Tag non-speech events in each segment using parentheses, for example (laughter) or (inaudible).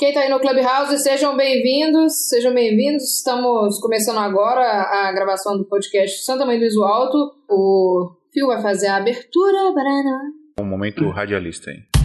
Quem tá aí no Clubhouse, sejam bem-vindos, sejam bem-vindos. Estamos começando agora a gravação do podcast Santa Mãe do Iso Alto. O Fio vai fazer a abertura, Brana. Um momento radialista aí.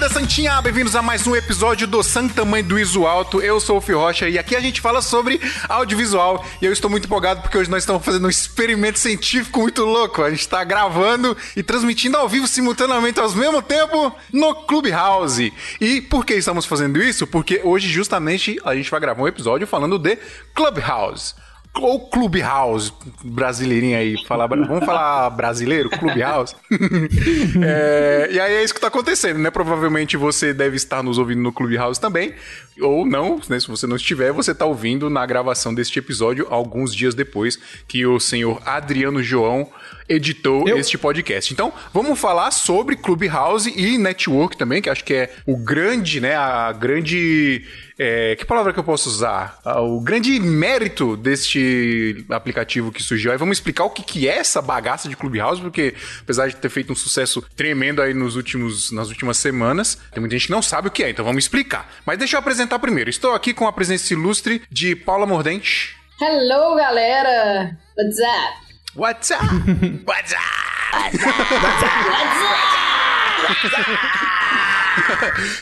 Querida Santinha! Bem-vindos a mais um episódio do Santa Mãe do Iso Alto. Eu sou o Fio Rocha e aqui a gente fala sobre audiovisual. E eu estou muito empolgado porque hoje nós estamos fazendo um experimento científico muito louco. A gente está gravando e transmitindo ao vivo simultaneamente ao mesmo tempo no Clubhouse. E por que estamos fazendo isso? Porque hoje, justamente, a gente vai gravar um episódio falando de Clubhouse ou Clubhouse, brasileirinho aí, falar, vamos falar brasileiro, Clubhouse. (laughs) é, e aí é isso que está acontecendo, né? Provavelmente você deve estar nos ouvindo no Clubhouse também, ou não, né? Se você não estiver, você está ouvindo na gravação deste episódio alguns dias depois que o senhor Adriano João editou Eu? este podcast. Então, vamos falar sobre Clubhouse e Network também, que acho que é o grande, né? A grande. É, que palavra que eu posso usar? Ah, o grande mérito deste aplicativo que surgiu. Aí vamos explicar o que, que é essa bagaça de Clubhouse, porque apesar de ter feito um sucesso tremendo aí nos últimos, nas últimas semanas, tem muita gente que não sabe o que é, então vamos explicar. Mas deixa eu apresentar primeiro. Estou aqui com a presença ilustre de Paula Mordente. Hello, galera! What's up? What's up? What's up? What's up?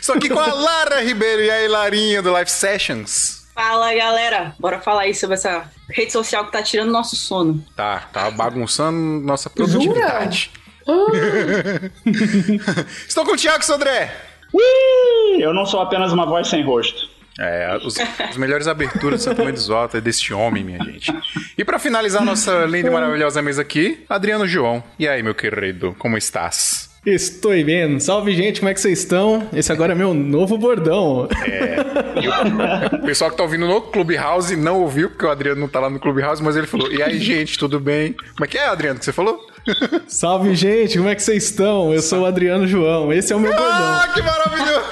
Estou aqui com a Lara Ribeiro e a Larinha do Live Sessions. Fala galera, bora falar aí sobre essa rede social que tá tirando nosso sono. Tá, tá bagunçando nossa produtividade. (laughs) Estou com o Thiago Sodré. Ui, eu não sou apenas uma voz sem rosto. É, os, as melhores aberturas do Santo Meio dos Altos é deste homem, minha gente. E para finalizar nossa linda e maravilhosa mesa aqui, Adriano João. E aí, meu querido, como estás? Estou bem. Salve, gente, como é que vocês estão? Esse agora é meu novo bordão. É. O pessoal que tá ouvindo no Clubhouse não ouviu, porque o Adriano não tá lá no Clubhouse, mas ele falou: E aí, gente, tudo bem? Como é que é, Adriano, que você falou? Salve, gente, como é que vocês estão? Eu sou o Adriano João, esse é o meu bordão. Ah, que maravilhoso!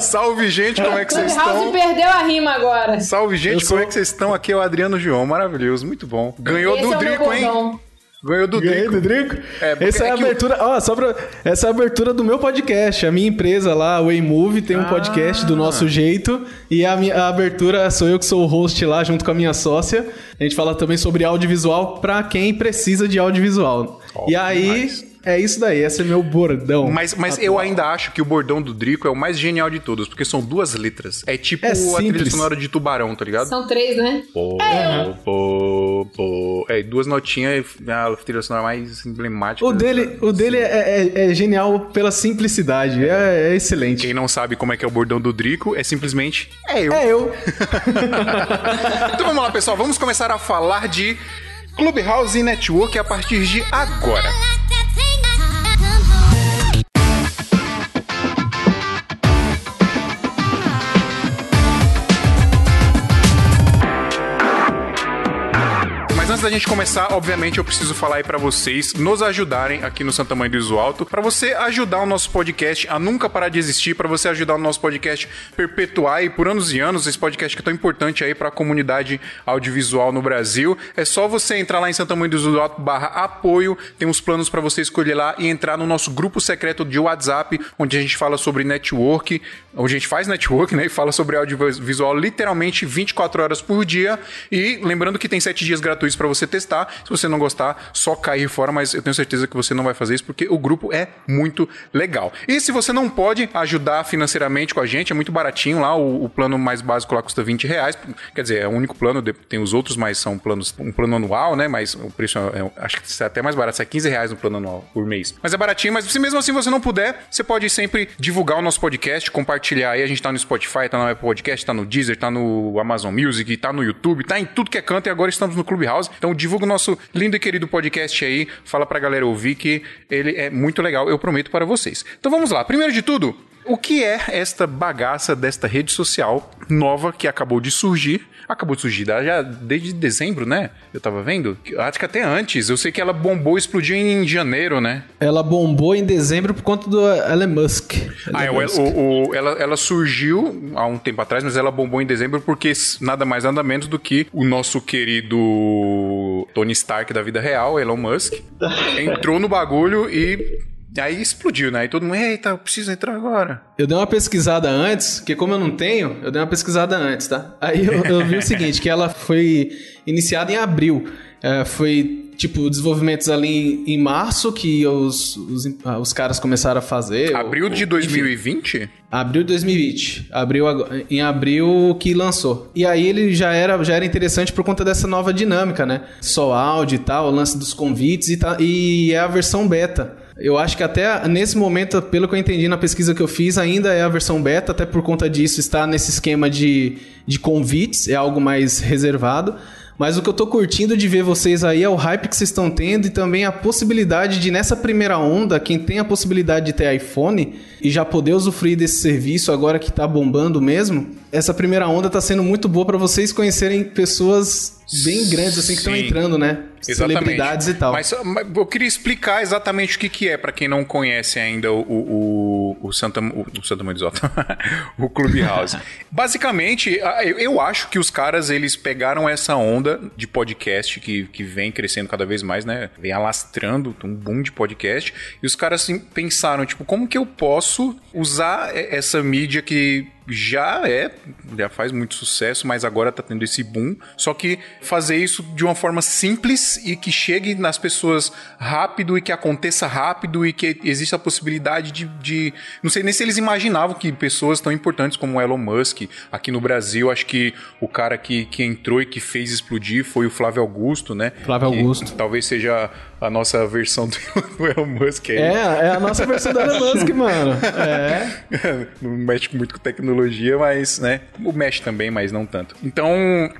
Salve, gente, como é que vocês estão? House perdeu a rima agora. Salve, gente, como é que vocês estão? Aqui é o Adriano João, maravilhoso, muito bom. Ganhou esse do é Drico, hein? Ganhou do Ganhei Drico. do Drico? É, essa é, é a abertura. Ó, só pra, essa é a abertura do meu podcast. A minha empresa lá, o Waymove, tem um ah. podcast do nosso jeito. E a, minha, a abertura sou eu que sou o host lá, junto com a minha sócia. A gente fala também sobre audiovisual para quem precisa de audiovisual. Oh, e aí. Demais é isso daí, esse é meu bordão. Mas, mas eu ainda acho que o bordão do Drico é o mais genial de todos, porque são duas letras. É tipo é a trilha sonora de Tubarão, tá ligado? São três, né? Pô, é. pô, pô. É, duas notinhas é a trilha sonora mais emblemática. O dele, o dele é, é, é, genial pela simplicidade, é, é, excelente. Quem não sabe como é que é o bordão do Drico, é simplesmente é eu. É eu. (laughs) então vamos lá, pessoal, vamos começar a falar de Clubhouse Network a partir de agora. Antes da gente começar, obviamente eu preciso falar aí para vocês nos ajudarem aqui no Santa Mãe do Iso Alto, para você ajudar o nosso podcast a nunca parar de existir, para você ajudar o nosso podcast perpetuar aí por anos e anos esse podcast que é tão importante aí para a comunidade audiovisual no Brasil. É só você entrar lá em Santa Mãe do Iso Alto barra apoio, tem uns planos para você escolher lá e entrar no nosso grupo secreto de WhatsApp, onde a gente fala sobre network, onde a gente faz network, né, e fala sobre audiovisual literalmente 24 horas por dia. E lembrando que tem 7 dias gratuitos para você testar. Se você não gostar, só cair fora, mas eu tenho certeza que você não vai fazer isso porque o grupo é muito legal. E se você não pode ajudar financeiramente com a gente, é muito baratinho lá, o, o plano mais básico lá custa 20 reais. Quer dizer, é o único plano, tem os outros, mas são planos, um plano anual, né? Mas o preço é, é acho que é até mais barato, é 15 reais no plano anual por mês. Mas é baratinho, mas se mesmo assim você não puder, você pode sempre divulgar o nosso podcast, compartilhar aí. A gente tá no Spotify, tá no Apple Podcast, tá no Deezer, tá no Amazon Music, tá no YouTube, tá em tudo que é canto e agora estamos no Clubhouse. Então divulga o nosso lindo e querido podcast aí, fala pra galera ouvir que ele é muito legal, eu prometo para vocês. Então vamos lá. Primeiro de tudo, O que é esta bagaça desta rede social nova que acabou de surgir? Acabou de surgir já desde dezembro, né? Eu tava vendo. Acho que até antes. Eu sei que ela bombou, explodiu em janeiro, né? Ela bombou em dezembro por conta do Elon Musk. Elon ah, é, Musk. O, o, ela, ela surgiu há um tempo atrás, mas ela bombou em dezembro porque nada mais nada menos do que o nosso querido Tony Stark da vida real, Elon Musk, (laughs) entrou no bagulho e Aí explodiu, né? Aí todo mundo, eita, eu preciso entrar agora. Eu dei uma pesquisada antes, que como eu não tenho, eu dei uma pesquisada antes, tá? Aí eu, eu vi o seguinte, que ela foi iniciada em abril. É, foi, tipo, desenvolvimentos ali em, março que os, os, os, caras começaram a fazer. Abril de 2020? Enfim, abril de 2020. Abril, em abril que lançou. E aí ele já era, já era interessante por conta dessa nova dinâmica, né? Só áudio e tal, o lance dos convites e, tá, e é a versão beta. Eu acho que até nesse momento, pelo que eu entendi na pesquisa que eu fiz, ainda é a versão beta, até por conta disso está nesse esquema de, de convites, é algo mais reservado. Mas o que eu tô curtindo de ver vocês aí é o hype que vocês estão tendo e também a possibilidade de, nessa primeira onda, quem tem a possibilidade de ter iPhone e já poder usufruir desse serviço agora que tá bombando mesmo, essa primeira onda tá sendo muito boa para vocês conhecerem pessoas bem grandes assim que estão entrando, né? Exatamente. Celebridades e tal. Mas, mas, eu queria explicar exatamente o que, que é, para quem não conhece ainda o, o, o Santa, o, o Santa Mãe (laughs) o Clubhouse. (laughs) Basicamente, eu acho que os caras, eles pegaram essa onda de podcast que, que vem crescendo cada vez mais, né? Vem alastrando um boom de podcast. E os caras assim, pensaram, tipo, como que eu posso usar essa mídia que já é, já faz muito sucesso, mas agora tá tendo esse boom. Só que fazer isso de uma forma simples e que chegue nas pessoas rápido e que aconteça rápido e que exista a possibilidade de, de. Não sei nem se eles imaginavam que pessoas tão importantes como Elon Musk, aqui no Brasil, acho que o cara que, que entrou e que fez explodir foi o Flávio Augusto, né? Flávio que Augusto. Talvez seja a nossa versão (laughs) do, Elon Musk aí. É, é a nossa versão do Elon Musk, (laughs) mano. É. não mexe muito com tecnologia, mas, né? O mexe também, mas não tanto. Então,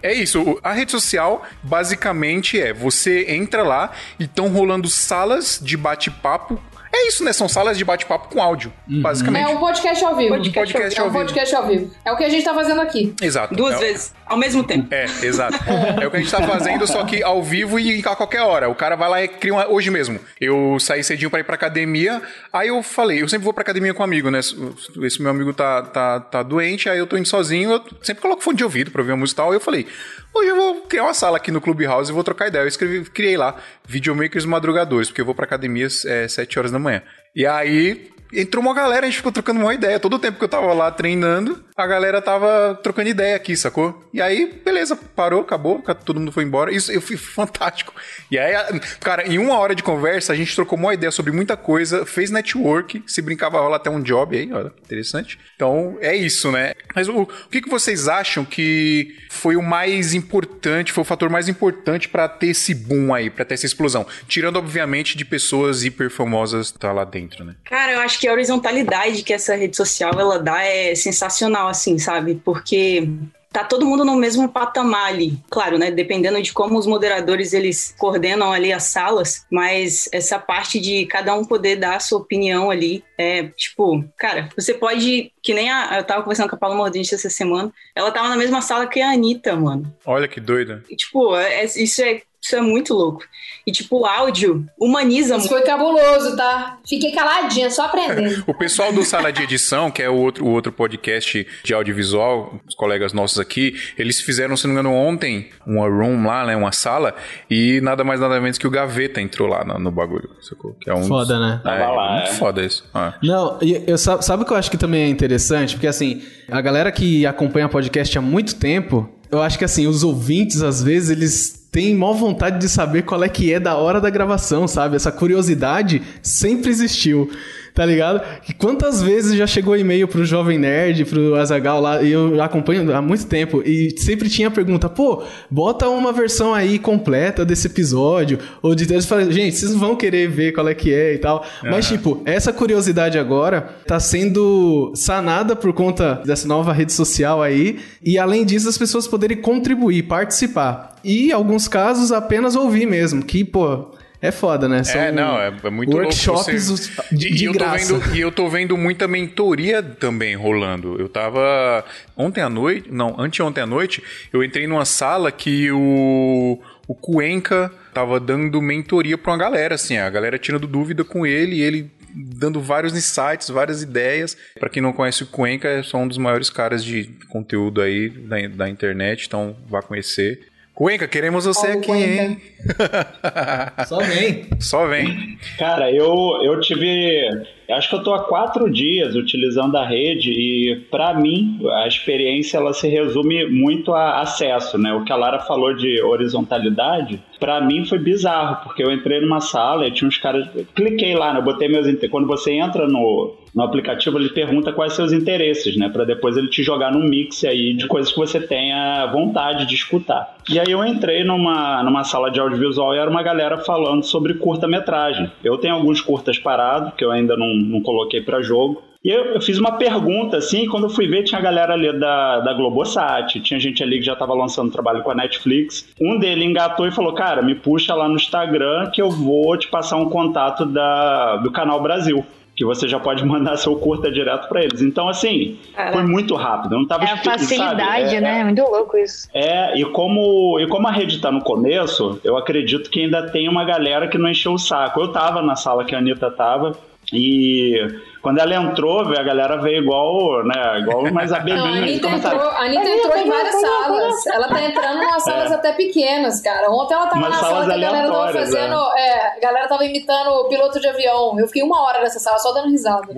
é isso. A rede social, basicamente, é você entra lá e estão rolando salas de bate-papo é isso, né? São salas de bate-papo com áudio, uhum. basicamente. É um podcast ao vivo. Podcast, podcast ao, é um podcast ao vivo. É o que a gente tá fazendo aqui. Exato. Duas é, vezes, ao mesmo tempo. É, exato. é o que a gente tá fazendo, só que ao vivo e a qualquer hora. O cara vai lá e cria uma... Hoje mesmo, eu saí cedinho pra ir pra academia, aí eu falei, eu sempre vou pra academia com um amigo, né? Esse meu amigo tá, tá, tá doente, aí eu tô indo sozinho, eu sempre coloco fone de ouvido pra ouvir a música e tal, eu falei, Hoje eu vou criar uma sala aqui no Clubhouse e vou trocar ideia. Eu escrevi, criei lá, Videomakers Madrugadores, porque eu vou pra academia às é, 7 horas da manhã. E aí, entrou uma galera, a gente ficou trocando uma ideia. Todo o tempo que eu tava lá treinando, a galera tava trocando ideia aqui, sacou? E aí, beleza, parou, acabou, todo mundo foi embora. Isso eu fui (laughs) fantástico. E aí, cara, em uma hora de conversa, a gente trocou uma ideia sobre muita coisa, fez network, se brincava rola até um job aí, olha, interessante. Então, é isso, né? Mas o, o que, que vocês acham que foi o mais importante, foi o fator mais importante para ter esse boom aí, para ter essa explosão? Tirando, obviamente, de pessoas hiper famosas tá lá dentro, né? Cara, eu acho que a horizontalidade que essa rede social ela dá é sensacional, assim, sabe? Porque tá todo mundo no mesmo patamar ali. Claro, né? Dependendo de como os moderadores eles coordenam ali as salas, mas essa parte de cada um poder dar a sua opinião ali é tipo, cara, você pode. Que nem a. Eu tava conversando com a Paula Mordente essa semana. Ela tava na mesma sala que a Anitta, mano. Olha que doida. E, tipo, é, isso é isso é muito louco. E, tipo, o áudio humaniza muito. Isso foi cabuloso, tá? Fiquei caladinha, só aprendendo. o pessoal do Sala de Edição, que é o outro, o outro podcast de audiovisual, os colegas nossos aqui, eles fizeram, se não me engano, ontem, uma room lá, né? Uma sala, e nada mais nada menos que o Gaveta entrou lá no, no bagulho. Sacou? Que é um foda, né? É, lá, muito é. foda isso. Ah. Não, eu, sabe o que eu acho que também é interessante? Porque, assim, a galera que acompanha podcast há muito tempo, eu acho que, assim, os ouvintes, às vezes, eles tem maior vontade de saber qual é que é da hora da gravação, sabe? Essa curiosidade sempre existiu tá ligado? E quantas vezes já chegou e-mail pro Jovem Nerd, pro Azagal lá, e eu acompanho há muito tempo, e sempre tinha a pergunta, pô, bota uma versão aí completa desse episódio, ou de eles falam, gente, vocês vão querer ver qual é que é e tal. Uhum. Mas, tipo, essa curiosidade agora tá sendo sanada por conta dessa nova rede social aí, e além disso, as pessoas poderem contribuir, participar. E, em alguns casos, apenas ouvir mesmo, que, pô, é foda, né? São é, não, é, é muito workshops você... de, de e graça. Vendo, e eu tô vendo muita mentoria também rolando. Eu tava ontem à noite, não, anteontem à noite, eu entrei numa sala que o o Cuenca tava dando mentoria pra uma galera, assim, a galera tirando dúvida com ele e ele dando vários insights, várias ideias. Para quem não conhece o Cuenca, é só um dos maiores caras de conteúdo aí da, da internet, então vá conhecer. Cuenca, queremos você aqui, Cuenca. hein? (laughs) Só vem. Só vem. Cara, eu, eu tive. Acho que eu tô há quatro dias utilizando a rede e, para mim, a experiência ela se resume muito a acesso, né? O que a Lara falou de horizontalidade, para mim foi bizarro, porque eu entrei numa sala e tinha uns caras. Cliquei lá, né? Eu botei meus. Quando você entra no, no aplicativo, ele pergunta quais seus interesses, né? Para depois ele te jogar num mix aí de coisas que você tenha vontade de escutar. E aí eu entrei numa, numa sala de audiovisual e era uma galera falando sobre curta-metragem. Eu tenho alguns curtas parados que eu ainda não, não coloquei para jogo. E eu, eu, fiz uma pergunta, assim, quando eu fui ver, tinha a galera ali da, da Globosat, tinha gente ali que já estava lançando trabalho com a Netflix. Um dele engatou e falou, cara, me puxa lá no Instagram que eu vou te passar um contato da, do Canal Brasil que você já pode (laughs) mandar seu curta direto para eles. Então, assim, Caraca. foi muito rápido. não tava é a facilidade, é, né? É, muito louco isso. É, e como, e como a rede tá no começo, eu acredito que ainda tem uma galera que não encheu o saco. Eu tava na sala que a Anitta tava e quando ela entrou, a galera veio igual, né? Igual mais abelhinha. Não, a Anitta entrou, a Anitta entrou em várias salas. Ela tá entrando em umas salas é. até pequenas, cara. Ontem ela tava Umas na sala que a galera tava fazendo. É. é. a galera tava imitando o piloto de avião. Eu fiquei uma hora nessa sala só dando risada.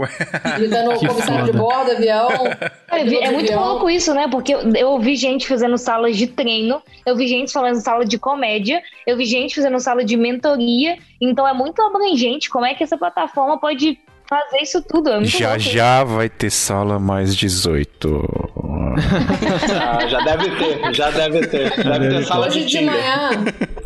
Imitando o (laughs) comissário de bordo, avião. É, é muito avião. louco isso, né? Porque eu ouvi gente fazendo salas de treino, eu vi gente falando sala de comédia, eu vi gente fazendo sala de mentoria. Então é muito abrangente como é que essa plataforma pode fazer isso tudo. É já louco. já vai ter sala mais 18. ah, já deve ter, já deve ter. Deve ter sala hoje de, de manhã,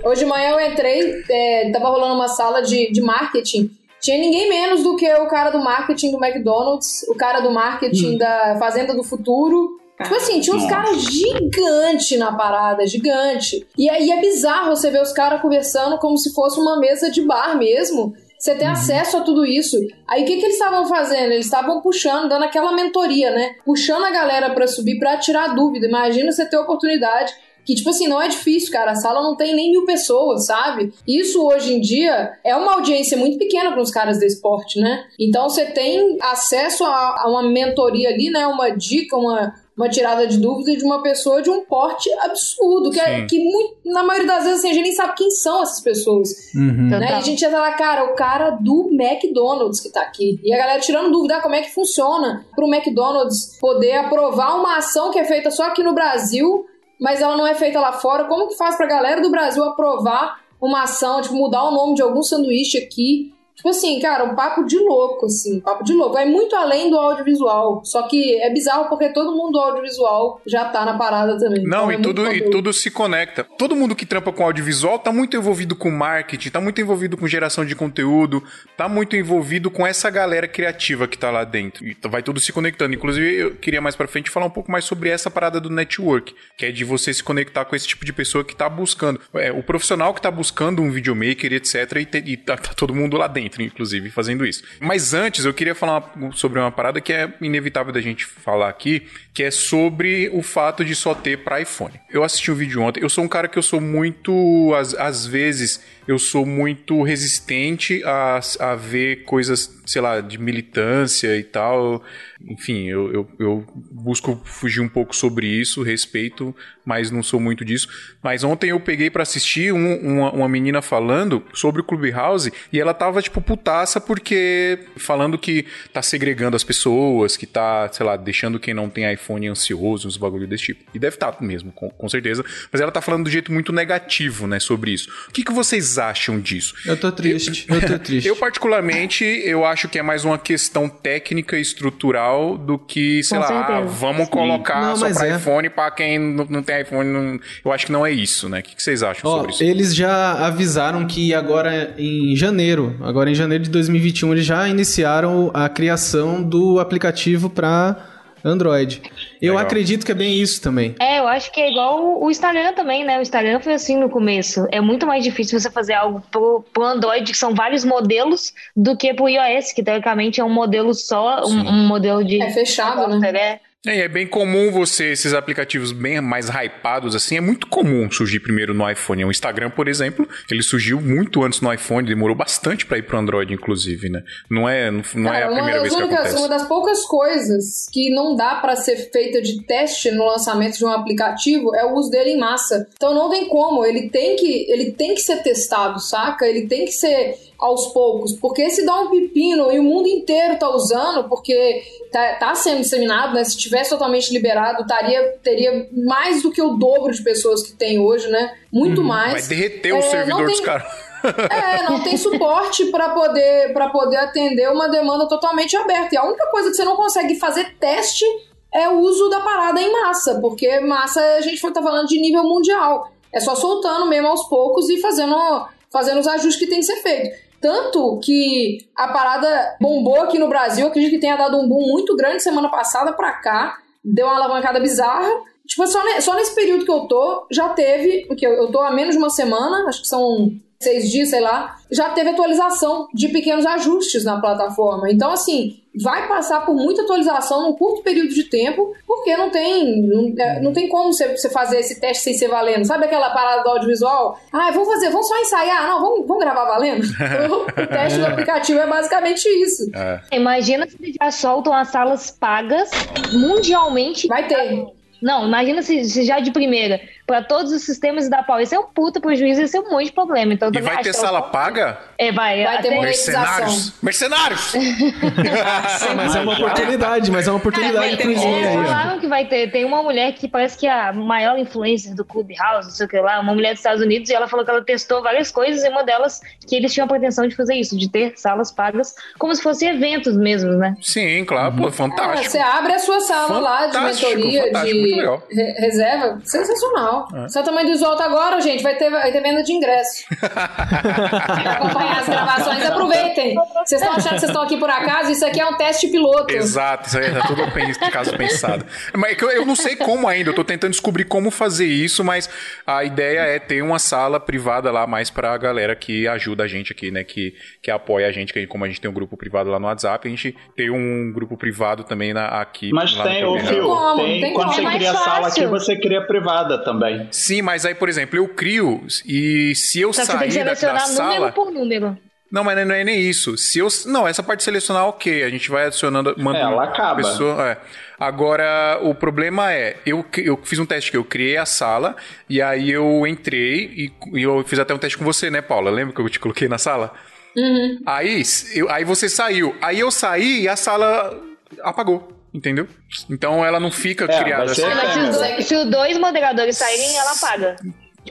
Hoje de manhã eu entrei, é, tava rolando uma sala de, de marketing. Tinha ninguém menos do que o cara do marketing do McDonald's, o cara do marketing hum. da Fazenda do Futuro. Tipo assim, tinha uns caras gigantes na parada, gigante. E aí é bizarro você ver os caras conversando como se fosse uma mesa de bar mesmo. Você tem uhum. acesso a tudo isso. Aí o que, que eles estavam fazendo? Eles estavam puxando, dando aquela mentoria, né? Puxando a galera para subir para tirar dúvida. Imagina você ter oportunidade que, tipo assim, não é difícil, cara. A sala não tem nem mil pessoas, sabe? Isso hoje em dia é uma audiência muito pequena para os caras do esporte, né? Então você tem acesso a, a, uma mentoria ali, né? Uma dica, uma, uma tirada de dúvida de uma pessoa de um porte absurdo, que, é, que muito, na maioria das vezes assim, a gente nem sabe quem são essas pessoas. Uhum. Né? E a gente ia falar, cara, o cara do McDonald's que tá aqui. E a galera tirando dúvida, ah, como é que funciona pro McDonald's poder aprovar uma ação que é feita só aqui no Brasil, mas ela não é feita lá fora. Como que faz pra galera do Brasil aprovar uma ação, tipo, mudar o nome de algum sanduíche aqui Tipo assim, cara, um papo de louco, assim, um papo de louco. Vai muito além do audiovisual. Só que é bizarro porque todo mundo do audiovisual já tá na parada também. Não, então, e, é tudo, e tudo se conecta. Todo mundo que trampa com audiovisual tá muito envolvido com marketing, tá muito envolvido com geração de conteúdo, tá muito envolvido com essa galera criativa que tá lá dentro. E vai tudo se conectando. Inclusive, eu queria mais pra frente falar um pouco mais sobre essa parada do network, que é de você se conectar com esse tipo de pessoa que tá buscando. É, o profissional que tá buscando um videomaker, etc, e, te, e tá, tá todo mundo lá dentro dentro, inclusive, fazendo isso. Mas antes, eu queria falar sobre uma parada que é inevitável da gente falar aqui, que é sobre o fato de só ter para iPhone. Eu assisti um vídeo ontem, eu sou um cara que eu sou muito, às, às vezes, eu sou muito resistente a, a ver coisas, sei lá, de militância e tal. Enfim, eu, eu, eu, busco fugir um pouco sobre isso, respeito, mas não sou muito disso. Mas ontem eu peguei para assistir um, uma, uma, menina falando sobre o Clubhouse e ela tava, tipo, putaça porque falando que tá segregando as pessoas, que tá, sei lá, deixando quem não tem iPhone ansioso, uns bagulho desse tipo. E deve estar tá mesmo, com, com certeza. Mas ela tá falando do jeito muito negativo, né, sobre isso. O que, que vocês acham disso? Eu tô triste, eu, (laughs) eu tô triste. Eu, particularmente, eu acho que é mais uma questão técnica e estrutural do que, sei Com lá, ah, vamos Sim. colocar não, só pra é. iPhone pra quem não, não tem iPhone. Não... Eu acho que não é isso, né? O que, que vocês acham Ó, sobre isso? Eles já avisaram que agora em janeiro, agora em janeiro de 2021, eles já iniciaram a criação do aplicativo para Android. Eu Legal. acredito que é bem isso também. É, eu acho que é igual o Instagram também, né? O Instagram foi assim no começo. É muito mais difícil você fazer algo pro, pro Android, que são vários modelos, do que pro iOS, que teoricamente é um modelo só, um, um, modelo de. É fechado, né? É. É, é bem comum você, esses aplicativos bem mais hypados, assim, é muito comum surgir primeiro no iPhone. O Instagram, por exemplo, ele surgiu muito antes no iPhone, demorou bastante para ir pro Android, inclusive, né? Não é, não, não é a primeira vez únicas, que acontece. Uma das poucas coisas que não dá para ser feita de teste no lançamento de um aplicativo é o uso dele em massa. Então não tem como, ele tem que, ele tem que ser testado, saca? Ele tem que ser aos poucos, porque se dá um pepino e o mundo inteiro tá usando, porque tá, tá sendo disseminado, né? Se tivesse totalmente liberado, taria, teria mais do que o dobro de pessoas que tem hoje, né? Muito uhum, mais. Vai derreter é, o servidor tem... dos caras. (laughs) É, não tem suporte para poder para poder atender uma demanda totalmente aberta. E a única coisa que você não consegue fazer teste é o uso da parada em massa, porque massa a gente tá falando de nível mundial. É só soltando mesmo aos poucos e fazendo, fazendo os ajustes que tem que ser feito. Tanto que a parada bombou aqui no Brasil, acredito que tenha dado um boom muito grande semana passada pra cá, deu uma alavancada bizarra. Tipo, só, só nesse período que eu tô, já teve, porque eu tô há menos de uma semana, acho que são seis dias, sei lá, já teve atualização de pequenos ajustes na plataforma. Então, assim, vai passar por muita atualização num curto período de tempo, porque não tem não, é, não tem como você, você, fazer esse teste sem ser valendo. Sabe aquela parada do audiovisual? Ah, vamos fazer, vamos só ensaiar. Não, vamos, vamos gravar valendo. (laughs) o teste do aplicativo é basicamente isso. É. Imagina se eles já soltam as salas pagas mundialmente. Vai ter. Não, imagina se, se já de primeira para todos os sistemas e dar pau. Isso é um puta prejuízo, isso é um monte de problema. Então, e vai ter sala paga? É, vai. Vai ter mercenários. Mercenários! (laughs) mas é uma oportunidade, mas é uma oportunidade é, pro Disney. É, falaram que vai ter. Tem uma mulher que parece que é a maior influencer do Clubhouse, não sei o que lá, uma mulher dos Estados Unidos, e ela falou que ela testou várias coisas, e uma delas que eles tinham a pretensão de fazer isso, de ter salas pagas, como se fossem eventos mesmo, né? Sim, claro, pô, fantástico. É, você abre a sua sala fantástico, lá de mentoria, de reserva, sensacional legal. É. Santa Mãe do Isolta agora, gente, vai ter, vai ter venda de ingresso. (laughs) acompanhar as gravações, aproveitem. Vocês estão achando que vocês estão aqui por acaso? Isso aqui é um teste piloto. Exato, isso aí é tudo (laughs) caso pensado. Mas é eu não sei como ainda, eu tô tentando descobrir como fazer isso, mas a ideia é ter uma sala privada lá mais pra galera que ajuda a gente aqui, né? Que, que apoia a gente, que como a gente tem um grupo privado lá no WhatsApp, a gente tem um grupo privado também na, aqui. Mas tem, o Fio, tem, tem, quando você é cria sala aqui, você cria privada também também. Sim, mas aí, por exemplo, eu crio e se eu Só sair da, da sala... número por número. Não, mas não é nem isso. Se eu, não, essa parte de selecionar, ok. A gente vai adicionando. Manda é, ela acaba. Pessoa, é. Agora, o problema é, eu, eu fiz um teste que eu criei a sala e aí eu entrei e, e eu fiz até um teste com você, né, Paula? Lembra que eu te coloquei na sala? Uhum. Aí, eu, aí você saiu. Aí eu saí e a sala apagou. Entendeu? Então ela não fica é, criada assim. Mas se os, se os dois moderadores saírem, ela paga.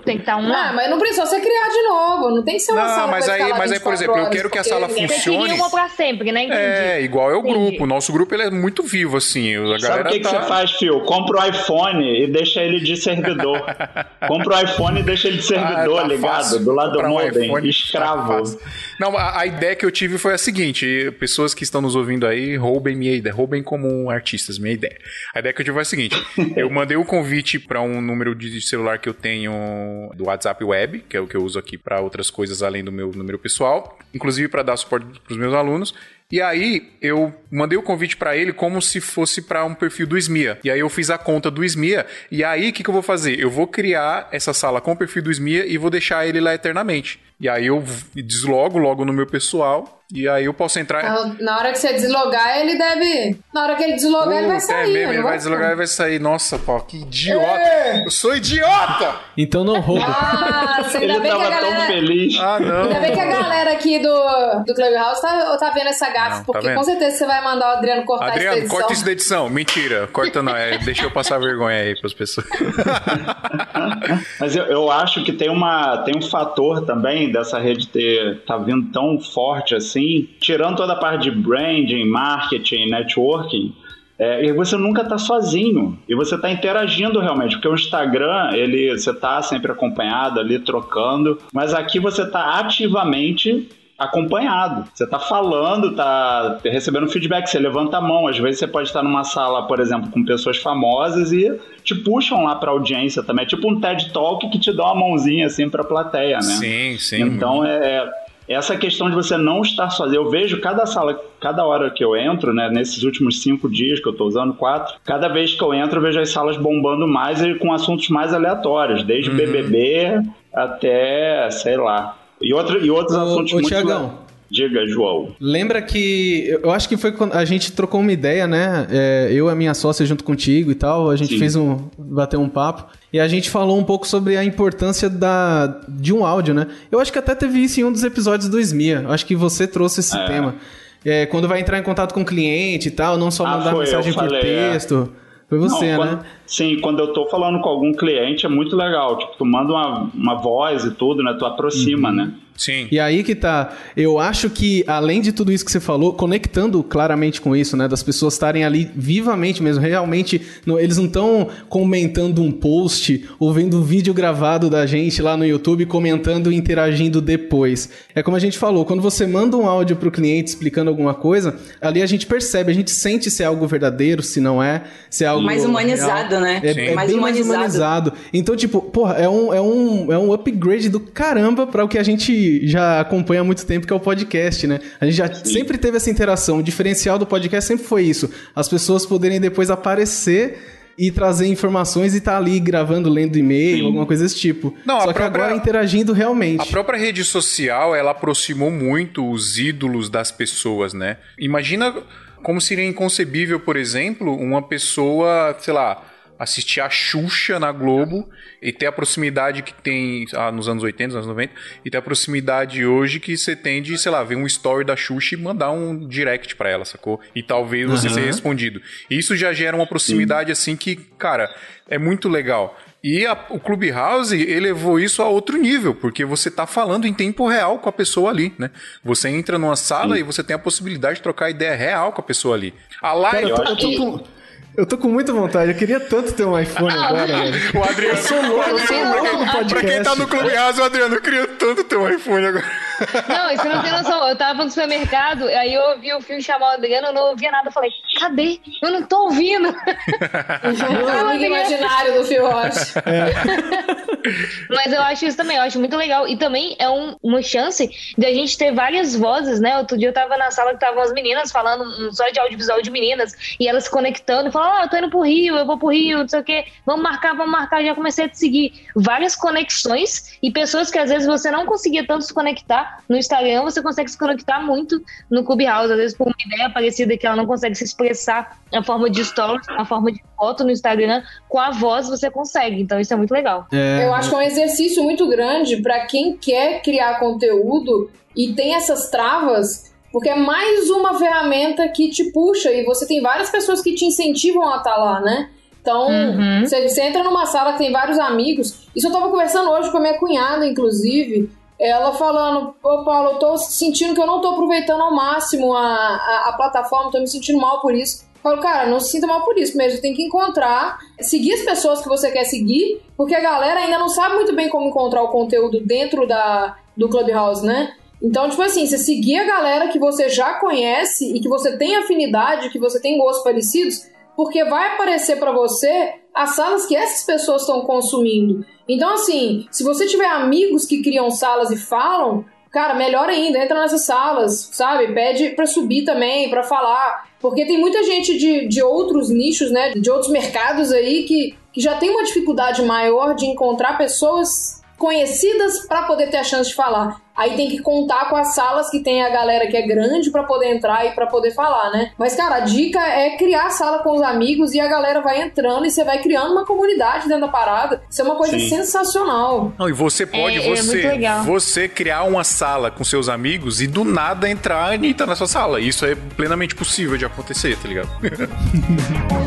Tem que estar tá um lá. mas não precisa você criar de novo. Não tem que ser uma não, sala mas aí, mas aí, por exemplo, horas, eu quero que a sala funcione. Você uma pra sempre, né? Entendi. É, igual é o Entendi. grupo. O nosso grupo ele é muito vivo, assim. A Sabe o que, tá... que você faz, Fio? Compra o iPhone e deixa ele de servidor. (laughs) Compra o iPhone e deixa ele de servidor, ah, tá ligado? Fácil. Do lado do modem. Um escravo. Tá não, a, a, ideia que eu tive foi a seguinte: pessoas que estão nos ouvindo aí, roubem minha ideia. Roubem como artistas minha ideia. A ideia que eu tive foi a seguinte: (laughs) eu mandei o um convite para um número de celular que eu tenho do WhatsApp web, que é o que eu uso aqui para outras coisas além do meu número pessoal, inclusive para dar suporte para os meus alunos. E aí eu mandei o convite para ele como se fosse para um perfil do SMIA. E aí eu fiz a conta do SMIA. E aí o que, que eu vou fazer? Eu vou criar essa sala com o perfil do SMIA e vou deixar ele lá eternamente. E aí eu deslogo logo no meu pessoal e aí eu posso entrar. Na hora que você deslogar, ele deve. Na hora que ele deslogar, uh, ele vai sair. É mesmo, ele vai deslogar e vai sair. Nossa, pô, que idiota! É. Eu sou idiota! Então não rouba. Ah, ainda ele bem tava que a galera... tão feliz. Ah, não. Ainda bem que a galera aqui do, do Clubhouse tá, tá vendo essa gafe, tá porque tá com certeza você vai mandar o Adriano cortar Adriano, essa edição. corta isso da edição. Mentira, corta não. É, deixa eu passar vergonha aí pras pessoas. (laughs) Mas eu, eu acho que tem, uma, tem um fator também dessa rede ter tá vindo tão forte assim, tirando toda a parte de branding, marketing, networking, é, e você nunca está sozinho e você está interagindo realmente, porque o Instagram ele você está sempre acompanhado ali trocando, mas aqui você está ativamente acompanhado. Você está falando, está recebendo feedback, você levanta a mão. Às vezes você pode estar numa sala, por exemplo, com pessoas famosas e te puxam lá para audiência também. É tipo um TED Talk que te dá uma mãozinha assim para a plateia, né? Sim, sim. Então é, é essa questão de você não estar sozinho. Eu vejo cada sala, cada hora que eu entro, né, nesses últimos cinco dias que eu estou usando, quatro, cada vez que eu entro, eu vejo as salas bombando mais e com assuntos mais aleatórios, desde uhum. BBB até, sei lá, e, outro, e outros assuntos ô, muito... Tiagão. Diga, João. Lembra que. Eu acho que foi quando a gente trocou uma ideia, né? É, eu e a minha sócia junto contigo e tal. A gente Sim. fez um. bateu um papo. E a gente falou um pouco sobre a importância da, de um áudio, né? Eu acho que até teve isso em um dos episódios do SMIA. Eu acho que você trouxe esse é. tema. É, quando vai entrar em contato com o cliente e tal, não só ah, mandar foi, mensagem por falei, é. texto. Foi você, não, né? Sim, quando eu tô falando com algum cliente é muito legal. Tipo, tu manda uma, uma voz e tudo, né? Tu aproxima, uhum. né? Sim. E aí que tá. Eu acho que, além de tudo isso que você falou, conectando claramente com isso, né? Das pessoas estarem ali vivamente mesmo, realmente. No, eles não estão comentando um post ou vendo um vídeo gravado da gente lá no YouTube, comentando e interagindo depois. É como a gente falou, quando você manda um áudio pro cliente explicando alguma coisa, ali a gente percebe, a gente sente se é algo verdadeiro, se não é, se é algo. Mais humanizado, real. né? É, é mais bem humanizado. mais humanizado. Então, tipo, porra, é um, é um, é um upgrade do caramba para o que a gente já acompanha há muito tempo, que é o podcast, né? A gente já Sim. sempre teve essa interação. O diferencial do podcast sempre foi isso. As pessoas poderem depois aparecer e trazer informações e tá ali gravando, lendo e-mail, Sim. alguma coisa desse tipo. Não, Só que própria, agora interagindo realmente. A própria rede social, ela aproximou muito os ídolos das pessoas, né? Imagina como seria inconcebível, por exemplo, uma pessoa, sei lá, assistir a Xuxa na Globo e ter a proximidade que tem ah, nos anos 80, nos anos 90, e ter a proximidade hoje que você tem de, sei lá, ver um story da Xuxa e mandar um direct para ela, sacou? E talvez você uhum. ser respondido. Isso já gera uma proximidade Sim. assim que, cara, é muito legal. E a, o Clubhouse elevou isso a outro nível, porque você está falando em tempo real com a pessoa ali, né? Você entra numa sala Sim. e você tem a possibilidade de trocar ideia real com a pessoa ali. A live. Cara, eu, tô, eu, tô com, eu tô com muita vontade, eu queria tanto ter um iPhone ah, agora, velho. O Adriano, eu sou louco, eu sou louco no podcast. Pra quem tá no Clubhouse, o Adriano, eu queria tanto ter um iPhone agora. Não, você não tem noção. Eu tava no supermercado, aí eu ouvi o filho chamar o Adriano, eu não ouvia nada. Eu falei, cadê? Eu não tô ouvindo. o amigo imaginário do Phil Rocha. É. (laughs) Mas eu acho isso também, eu acho muito legal. E também é um, uma chance de a gente ter várias vozes, né? Outro dia eu tava na sala que estavam as meninas falando só de audiovisual de meninas, e elas se conectando falando, oh, eu tô indo pro Rio, eu vou pro Rio, não sei o quê, vamos marcar, vamos marcar. Já comecei a te seguir várias conexões e pessoas que às vezes você não conseguia tanto se conectar no Instagram, você consegue se conectar muito no Clubhouse, às vezes por uma ideia parecida que ela não consegue se expressar na forma de stories, na forma de foto no Instagram, com a voz você consegue. Então isso é muito legal. É... Eu acho que é um exercício muito grande para quem quer criar conteúdo e tem essas travas porque é mais uma ferramenta que te puxa e você tem várias pessoas que te incentivam a estar tá lá, né? Então, uhum. você, você, entra numa sala que tem vários amigos. Isso eu tava conversando hoje com a minha cunhada, inclusive. Ela falando, ô Paulo, eu tô sentindo que eu não tô aproveitando ao máximo a, a, a plataforma, tô me sentindo mal por isso. Falo, cara, não se sinta mal por isso mesmo. Tem que encontrar, seguir as pessoas que você quer seguir, porque a galera ainda não sabe muito bem como encontrar o conteúdo dentro da, do Clubhouse, né? Então, tipo assim, você seguir a galera que você já conhece e que você tem afinidade, que você tem gostos parecidos, porque vai aparecer para você as salas que essas pessoas estão consumindo. Então, assim, se você tiver amigos que criam salas e falam, cara, melhor ainda, entra nessas salas, sabe? Pede para subir também, para falar. Porque tem muita gente de, de outros nichos, né? De outros mercados aí que, que já tem uma dificuldade maior de encontrar pessoas conhecidas para poder ter a chance de falar. Aí tem que contar com as salas que tem a galera que é grande para poder entrar e para poder falar, né? Mas, cara, a dica é criar a sala com os amigos e a galera vai entrando e você vai criando uma comunidade dentro da parada. Isso é uma coisa Sim. sensacional. Não, e você pode, é, é você, é você criar uma sala com seus amigos e do nada entrar a Anitta na sua sala. Isso é plenamente possível de acontecer, tá ligado? (laughs)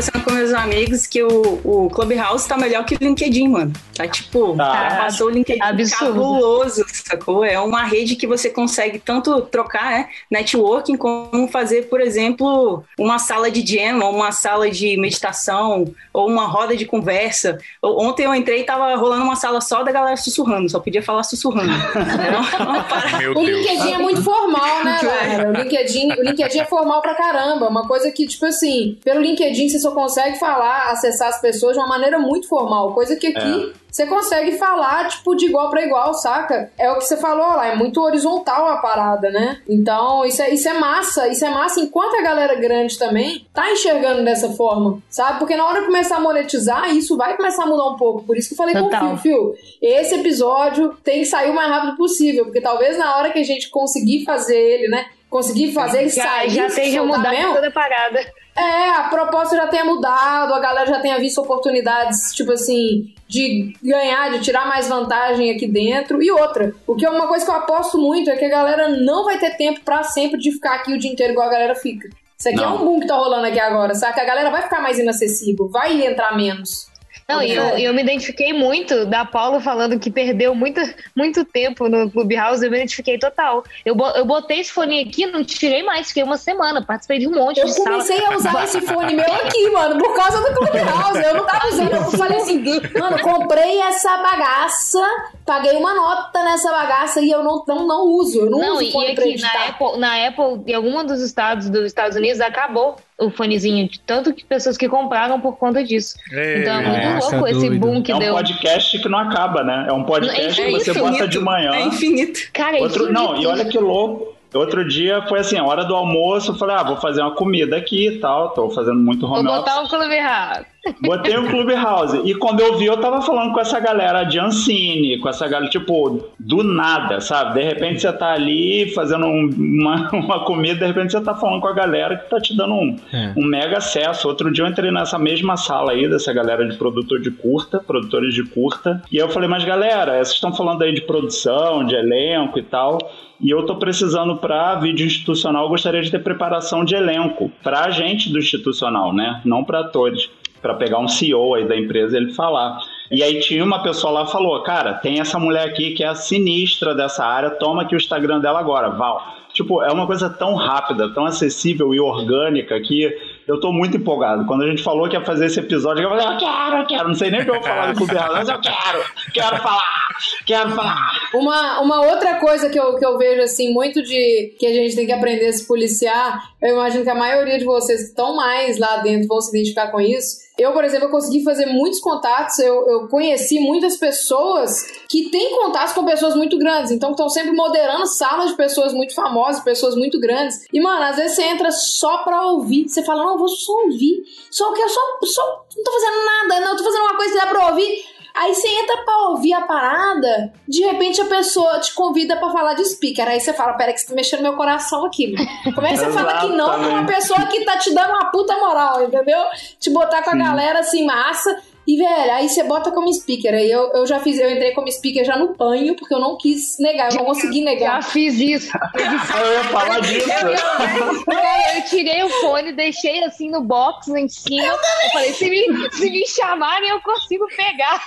conversando com meus amigos que o, o Clubhouse tá melhor que o LinkedIn, mano. Tá tipo, tá. passou o LinkedIn Absurdo. cabuloso, sacou? É uma rede que você consegue tanto trocar, né, networking, como fazer, por exemplo, uma sala de jam, ou uma sala de meditação, ou uma roda de conversa. Ontem eu entrei e tava rolando uma sala só da galera sussurrando, só podia falar sussurrando. (laughs) o LinkedIn é muito formal, né, (laughs) galera? O LinkedIn, o LinkedIn é formal pra caramba. Uma coisa que, tipo assim, pelo LinkedIn você só consegue falar, acessar as pessoas de uma maneira muito formal, coisa que aqui é. você consegue falar, tipo, de igual para igual, saca? É o que você falou lá, é muito horizontal a parada, né? Então, isso é, isso é massa, isso é massa enquanto a galera grande também tá enxergando dessa forma, sabe? Porque na hora de começar a monetizar, isso vai começar a mudar um pouco. Por isso que eu falei Total. com o Fio, Fio, esse episódio tem que sair o mais rápido possível, porque talvez na hora que a gente conseguir fazer ele, né? Conseguir fazer ele já, sair. Já esteja mudado toda parada. É, a proposta já tenha mudado, a galera já tenha visto oportunidades, tipo assim, de ganhar, de tirar mais vantagem aqui dentro. E outra, o que é uma coisa que eu aposto muito é que a galera não vai ter tempo para sempre de ficar aqui o dia inteiro igual a galera fica. Isso aqui não. é um boom que tá rolando aqui agora, saca? A galera vai ficar mais inacessível, vai entrar menos. Não, e eu, eu me identifiquei muito da Paulo falando que perdeu muito, muito tempo no Clubhouse, eu me identifiquei total. Eu, eu botei esse fone aqui, não tirei mais, fiquei uma semana, participei de um monte eu de Eu comecei sala. a usar esse fone meu aqui, mano, por causa do Clubhouse. Eu não tava usando, eu falei assim, mano, comprei essa bagaça, paguei uma nota nessa bagaça e eu não, não, não uso. Eu não, não uso e aqui na Apple, na Apple, em algum dos estados dos Estados Unidos, acabou o fonezinho, de tanto que pessoas que compraram por conta disso. É, então é muito nossa, louco esse boom que deu. É um podcast que não acaba, né? É um podcast é, que você bota de manhã. É infinito. Cara, é Outro, infinito. Não, e olha que louco. Outro dia foi assim, a hora do almoço, eu falei, ah, vou fazer uma comida aqui e tal, tô fazendo muito home Vou botar um Clubhouse. Botei um Clubhouse. E quando eu vi, eu tava falando com essa galera de Ancine, com essa galera, tipo, do nada, sabe? De repente você tá ali fazendo um, uma, (laughs) uma comida, de repente você tá falando com a galera que tá te dando um, é. um mega acesso. Outro dia eu entrei nessa mesma sala aí, dessa galera de produtor de curta, produtores de curta, e eu falei, mas galera, vocês estão falando aí de produção, de elenco e tal. E eu tô precisando para vídeo institucional, gostaria de ter preparação de elenco pra gente do institucional, né? Não para atores, para pegar um CEO aí da empresa e ele falar. E aí tinha uma pessoa lá falou, cara, tem essa mulher aqui que é a sinistra dessa área, toma aqui o Instagram dela agora, Val. Tipo, é uma coisa tão rápida, tão acessível e orgânica que eu tô muito empolgado. Quando a gente falou que ia fazer esse episódio, eu falei, eu quero, eu quero. Não sei nem o que eu vou falar do Clube mas eu quero, quero falar, quero falar. Uma, uma outra coisa que eu, que eu vejo, assim, muito de que a gente tem que aprender a se policiar, eu imagino que a maioria de vocês que estão mais lá dentro vão se identificar com isso. Eu, por exemplo, eu consegui fazer muitos contatos, eu, eu conheci muitas pessoas que têm contatos com pessoas muito grandes, então estão sempre moderando salas de pessoas muito famosas, pessoas muito grandes. E, mano, às vezes você entra só pra ouvir, você fala, não, vou só ouvir. Só que eu só, só não tô fazendo nada, não, tô fazendo uma coisa que dá pra ouvir. Aí você entra pra ouvir a parada, de repente a pessoa te convida pra falar de speaker. Aí você fala, pera que você tá mexendo meu coração aqui. Como é que você fala que não pra uma pessoa que tá te dando uma puta moral, entendeu? Te botar com a galera assim, massa. E, velho, aí você bota como speaker. Aí eu, eu já fiz, eu entrei como speaker já no panho, porque eu não quis negar, eu não consegui negar. Já fiz isso. (laughs) eu ia falar disso. Eu, eu, eu, tirei o fone, deixei assim no box em cima. Eu, eu falei, se me, se me chamarem, eu consigo pegar.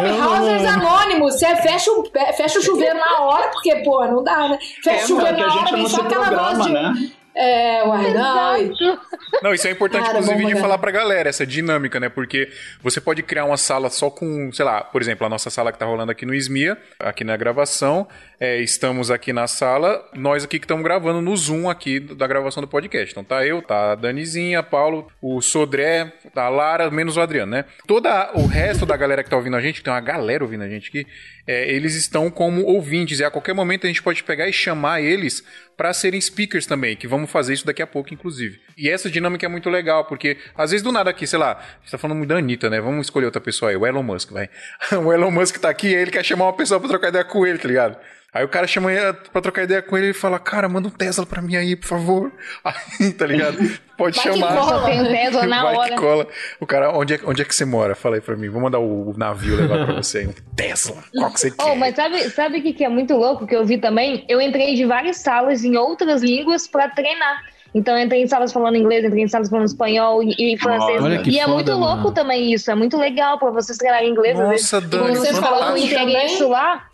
Clubhousers anônimos. Você fecha o, fecha o chuveiro na hora, porque, pô, não dá, né? Fecha é, o chuveiro na hora, vem só aquela voz de. Né? É, uai, não. Não, isso é importante, Cara, inclusive, de falar pra galera, essa dinâmica, né? Porque você pode criar uma sala só com, sei lá, por exemplo, a nossa sala que tá rolando aqui no SMIA, aqui na gravação. É, estamos aqui na sala, nós aqui que estamos gravando no Zoom aqui da gravação do podcast. Então tá eu, tá a Danizinha, Paulo, o Sodré, tá a Lara, menos o Adriano, né? Toda o resto da galera que tá ouvindo a gente, tem uma galera ouvindo a gente aqui, é, eles estão como ouvintes. E a qualquer momento a gente pode pegar e chamar eles para serem speakers também, que vamos fazer isso daqui a pouco, inclusive. E essa dinâmica é muito legal, porque às vezes do nada aqui, sei lá, a gente tá falando muito da Anitta, né? Vamos escolher outra pessoa aí, o Elon Musk, vai. (laughs) o Elon Musk tá aqui, ele quer chamar uma pessoa pra trocar ideia com ele, tá ligado? Aí o cara chama ele pra trocar ideia com ele e fala, cara, manda um Tesla pra mim aí, por favor. (laughs) Aí, tá ligado? Pode Vai chamar. Que cola. Tem um Tesla na Vai hora. Que cola. O cara, onde é, onde é que você mora? Fala aí pra mim. Vou mandar o navio levar pra você. Um (laughs) Tesla. Qual que você oh, quer? Mas sabe o sabe que, que é muito louco que eu vi também? Eu entrei de várias salas em outras línguas pra treinar. Então eu entrei em salas falando inglês, entrei em salas falando espanhol e, e francês. e foda, é muito mano. louco também isso. É muito legal pra vocês treinarem inglês. Nossa, Dani, Você falou o interesse lá.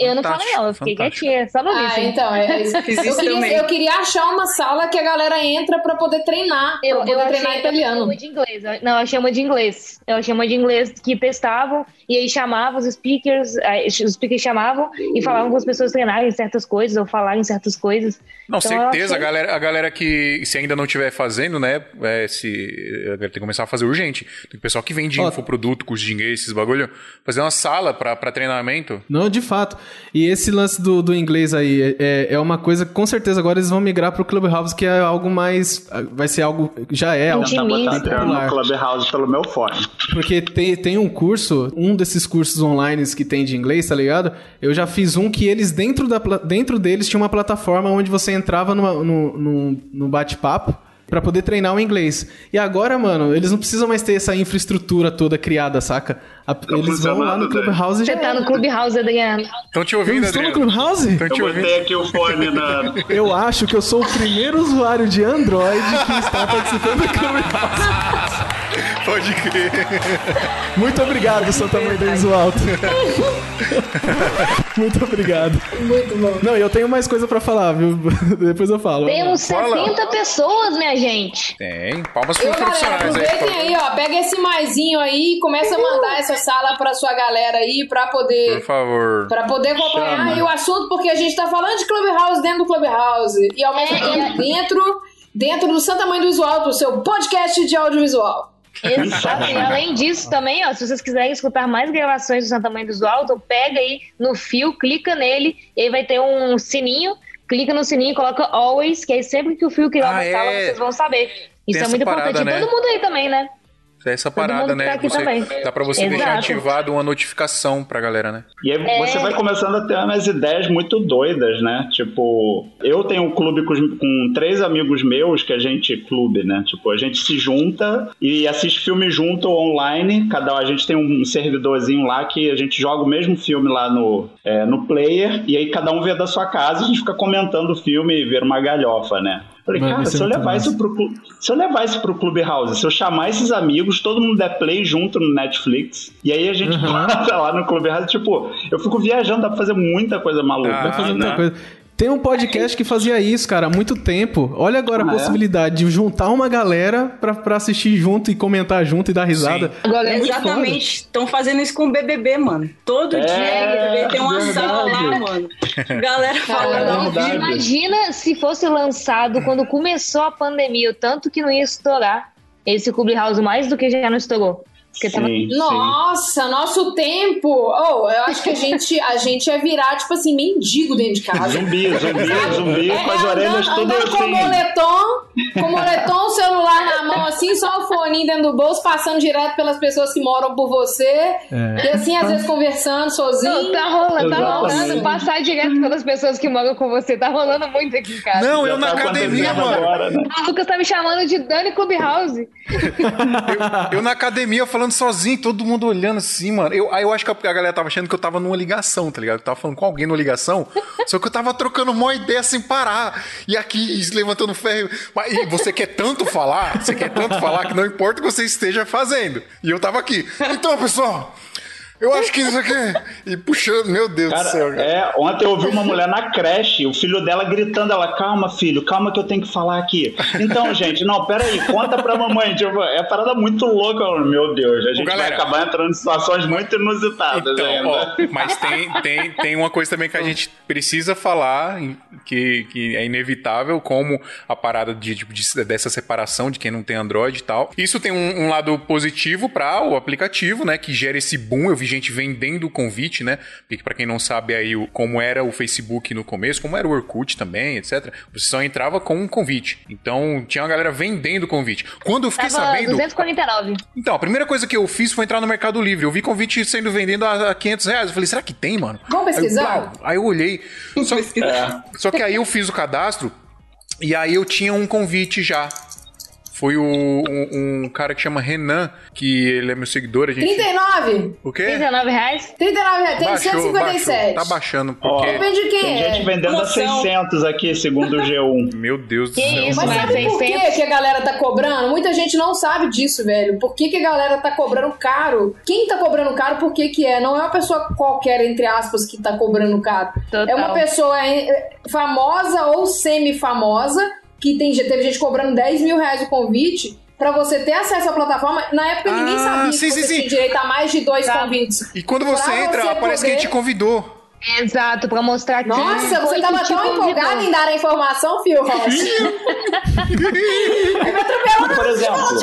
Eu não falei não, eu fiquei fantástico. quietinha, só no Ah, então, é isso. eu, queria, eu, queria, achar uma sala que a galera entra pra poder treinar, eu, pra poder eu treinar achei, italiano. Eu de inglês, não, eu chamo de inglês. Eu chamo de inglês que testavam e aí chamavam os speakers, os speakers chamavam e falavam com as pessoas treinarem certas coisas ou falarem certas coisas. Não, então, certeza, achei... a, galera, a galera que, se ainda não estiver fazendo, né, é, se, tem que começar a fazer urgente. Tem pessoal que vende oh. infoproduto, curso de inglês, esses bagulho, fazer uma sala pra, pra treinamento. Não, de fato. E esse lance do, do inglês aí é, é uma coisa que com certeza agora eles vão migrar pro Clubhouse, que é algo mais. Vai ser algo. Já é algo tá no Clubhouse pelo meu fone. Porque tem, tem um curso, um desses cursos online que tem de inglês, tá ligado? Eu já fiz um que eles, dentro, da, dentro deles, tinha uma plataforma onde você entrava numa, no, no, no bate-papo para poder treinar o inglês. E agora, mano, eles não precisam mais ter essa infraestrutura toda criada, saca? A, eles vão lá no Clubhouse e já... Você tá no Clubhouse, Adriano. Estão te ouvindo, eu Adriano? estou no Clubhouse? Estão te ouvindo? Eu botei aqui o fone na... Eu acho que eu sou o primeiro usuário de Android que está participando do Clubhouse. (laughs) Pode crer. (laughs) Muito obrigado, Santa Mãe do Alto. (laughs) Muito obrigado. Muito bom. Não, eu tenho mais coisa pra falar, viu? (laughs) Depois eu falo. Temos 70 pessoas, minha gente. Tem. Palmas para os profissionais aproveitem aí, aí, ó. Pega esse maisinho aí e começa a mandar essa sala pra sua galera aí pra poder. Por favor. Pra poder acompanhar aí o assunto, porque a gente tá falando de Clubhouse dentro do Clubhouse. E ao mesmo é, tempo é. dentro, dentro do Santa Mãe do Visual, do seu podcast de audiovisual. Exato. E além disso, também, ó, se vocês quiserem escutar mais gravações do Santa Mãe do Alto, pega aí no fio, clica nele, e aí vai ter um sininho, clica no sininho, coloca always, que aí sempre que o fio criar ah, uma é. sala, vocês vão saber. Isso é muito parada, importante. Né? E todo mundo aí também, né? É essa parada, né? Tá você, dá pra você Exato. deixar ativado uma notificação pra galera, né? E aí é... você vai começando a ter umas ideias muito doidas, né? Tipo, eu tenho um clube com, com, três amigos meus que a gente. Clube, né? Tipo, a gente se junta e assiste filme junto online. Cada a gente tem um servidorzinho lá que a gente joga o mesmo filme lá no, é, no player. E aí cada um vê da sua casa e a gente fica comentando o filme e ver uma galhofa, né? Falei, cara, se eu, levar isso pro, se eu levar isso pro Clubhouse, se eu chamar esses amigos, todo mundo der play junto no Netflix, e aí a gente uhum. (laughs) lá no Clubhouse, tipo, eu fico viajando, dá pra fazer muita coisa maluca. Ah, dá pra fazer né? muita coisa. Tem um podcast que fazia isso, cara, há muito tempo. Olha agora ah, a possibilidade é? de juntar uma galera pra, pra assistir junto e comentar junto e dar risada. Agora, é exatamente. Estão fazendo isso com o BBB, mano. Todo é, dia tem uma sala lá, mano. Galera falando. É imagina se fosse lançado quando começou a pandemia, o tanto que não ia estourar esse Clubhouse mais do que já não estourou. Sim, tava... Nossa, sim. nosso tempo! Oh, eu acho que a gente, a gente ia virar, tipo assim, mendigo dentro de casa. zumbi, zumbi, zumbi, é, com as orelhas todas assim. Com moletom, com moletom, celular na mão, assim, só o fone dentro do bolso, passando direto pelas pessoas que moram por você. É. E assim, às vezes, conversando sozinho. Não, tá rolando, tá rolando. Passar direto pelas pessoas que moram com você. Tá rolando muito aqui em casa. Não, eu na tá academia, mano. Agora, né? O Lucas tá me chamando de Dani Clubhouse. eu, eu na academia falando falando sozinho, todo mundo olhando assim, mano. Eu, aí eu acho que a galera tava achando que eu tava numa ligação, tá ligado? Eu tava falando com alguém numa ligação, (laughs) só que eu tava trocando uma ideia sem parar. E aqui, levantando ferro. Mas, e você quer tanto falar, você quer tanto falar que não importa o que você esteja fazendo. E eu tava aqui. Então, pessoal, Eu acho que isso aqui. E puxando, meu Deus cara, do céu. Cara. É, ontem eu ouvi uma mulher na creche, o filho dela gritando, ela, calma, filho, calma que eu tenho que falar aqui. Então, (laughs) gente, não, peraí, conta pra mamãe. Tipo, é parada muito louca, meu Deus. A gente galera, vai acabar entrando em situações muito inusitadas então, ainda. Ó, mas tem, tem, tem uma coisa também que a gente precisa falar, que, que é inevitável, como a parada de, de, dessa separação de quem não tem Android e tal. Isso tem um, um lado positivo para o aplicativo, né? Que gera esse boom. Eu vi gente vendendo o convite, né? Porque para quem não sabe aí o, como era o Facebook no começo, como era o Orkut também, etc. Você só entrava com um convite. Então tinha uma galera vendendo convite. Quando eu fiquei Tava sabendo. 249. Então, a primeira coisa que eu fiz foi entrar no Mercado Livre. Eu vi convite sendo vendido a 500 reais. Eu falei, será que tem, mano? Vamos pesquisar? Aí eu, aí eu olhei. Só, é. só que aí eu fiz o cadastro e aí eu tinha um convite já foi o, um, um, cara que chama Renan, que ele é meu seguidor. A gente... 39! O quê? 39 reais? 39 reais, tem baixou, 157. Baixou, tá baixando, porque... Oh, Depende de quem tem é. gente vendendo a 600 aqui, segundo o G1. (laughs) meu Deus do que céu. Isso, Mas sabe 600? por que, que a galera tá cobrando? Muita gente não sabe disso, velho. Por que, que a galera tá cobrando caro? Quem tá cobrando caro, por que que é? Não é uma pessoa qualquer, entre aspas, que tá cobrando caro. Total. É uma pessoa famosa ou semi-famosa, que tem, teve gente cobrando 10 mil reais o convite para você ter acesso à plataforma. Na época ninguém Ah, sabia sim, que você sim, tinha sim. direito a mais de dois Tá. convites. E quando você Pra entra, você parece que poder- ele te convidou. Exato, pra mostrar quem Nossa, você que tava te tão empolgado em dar a informação, Fio Rocha. Aí me atropelou Por exemplo,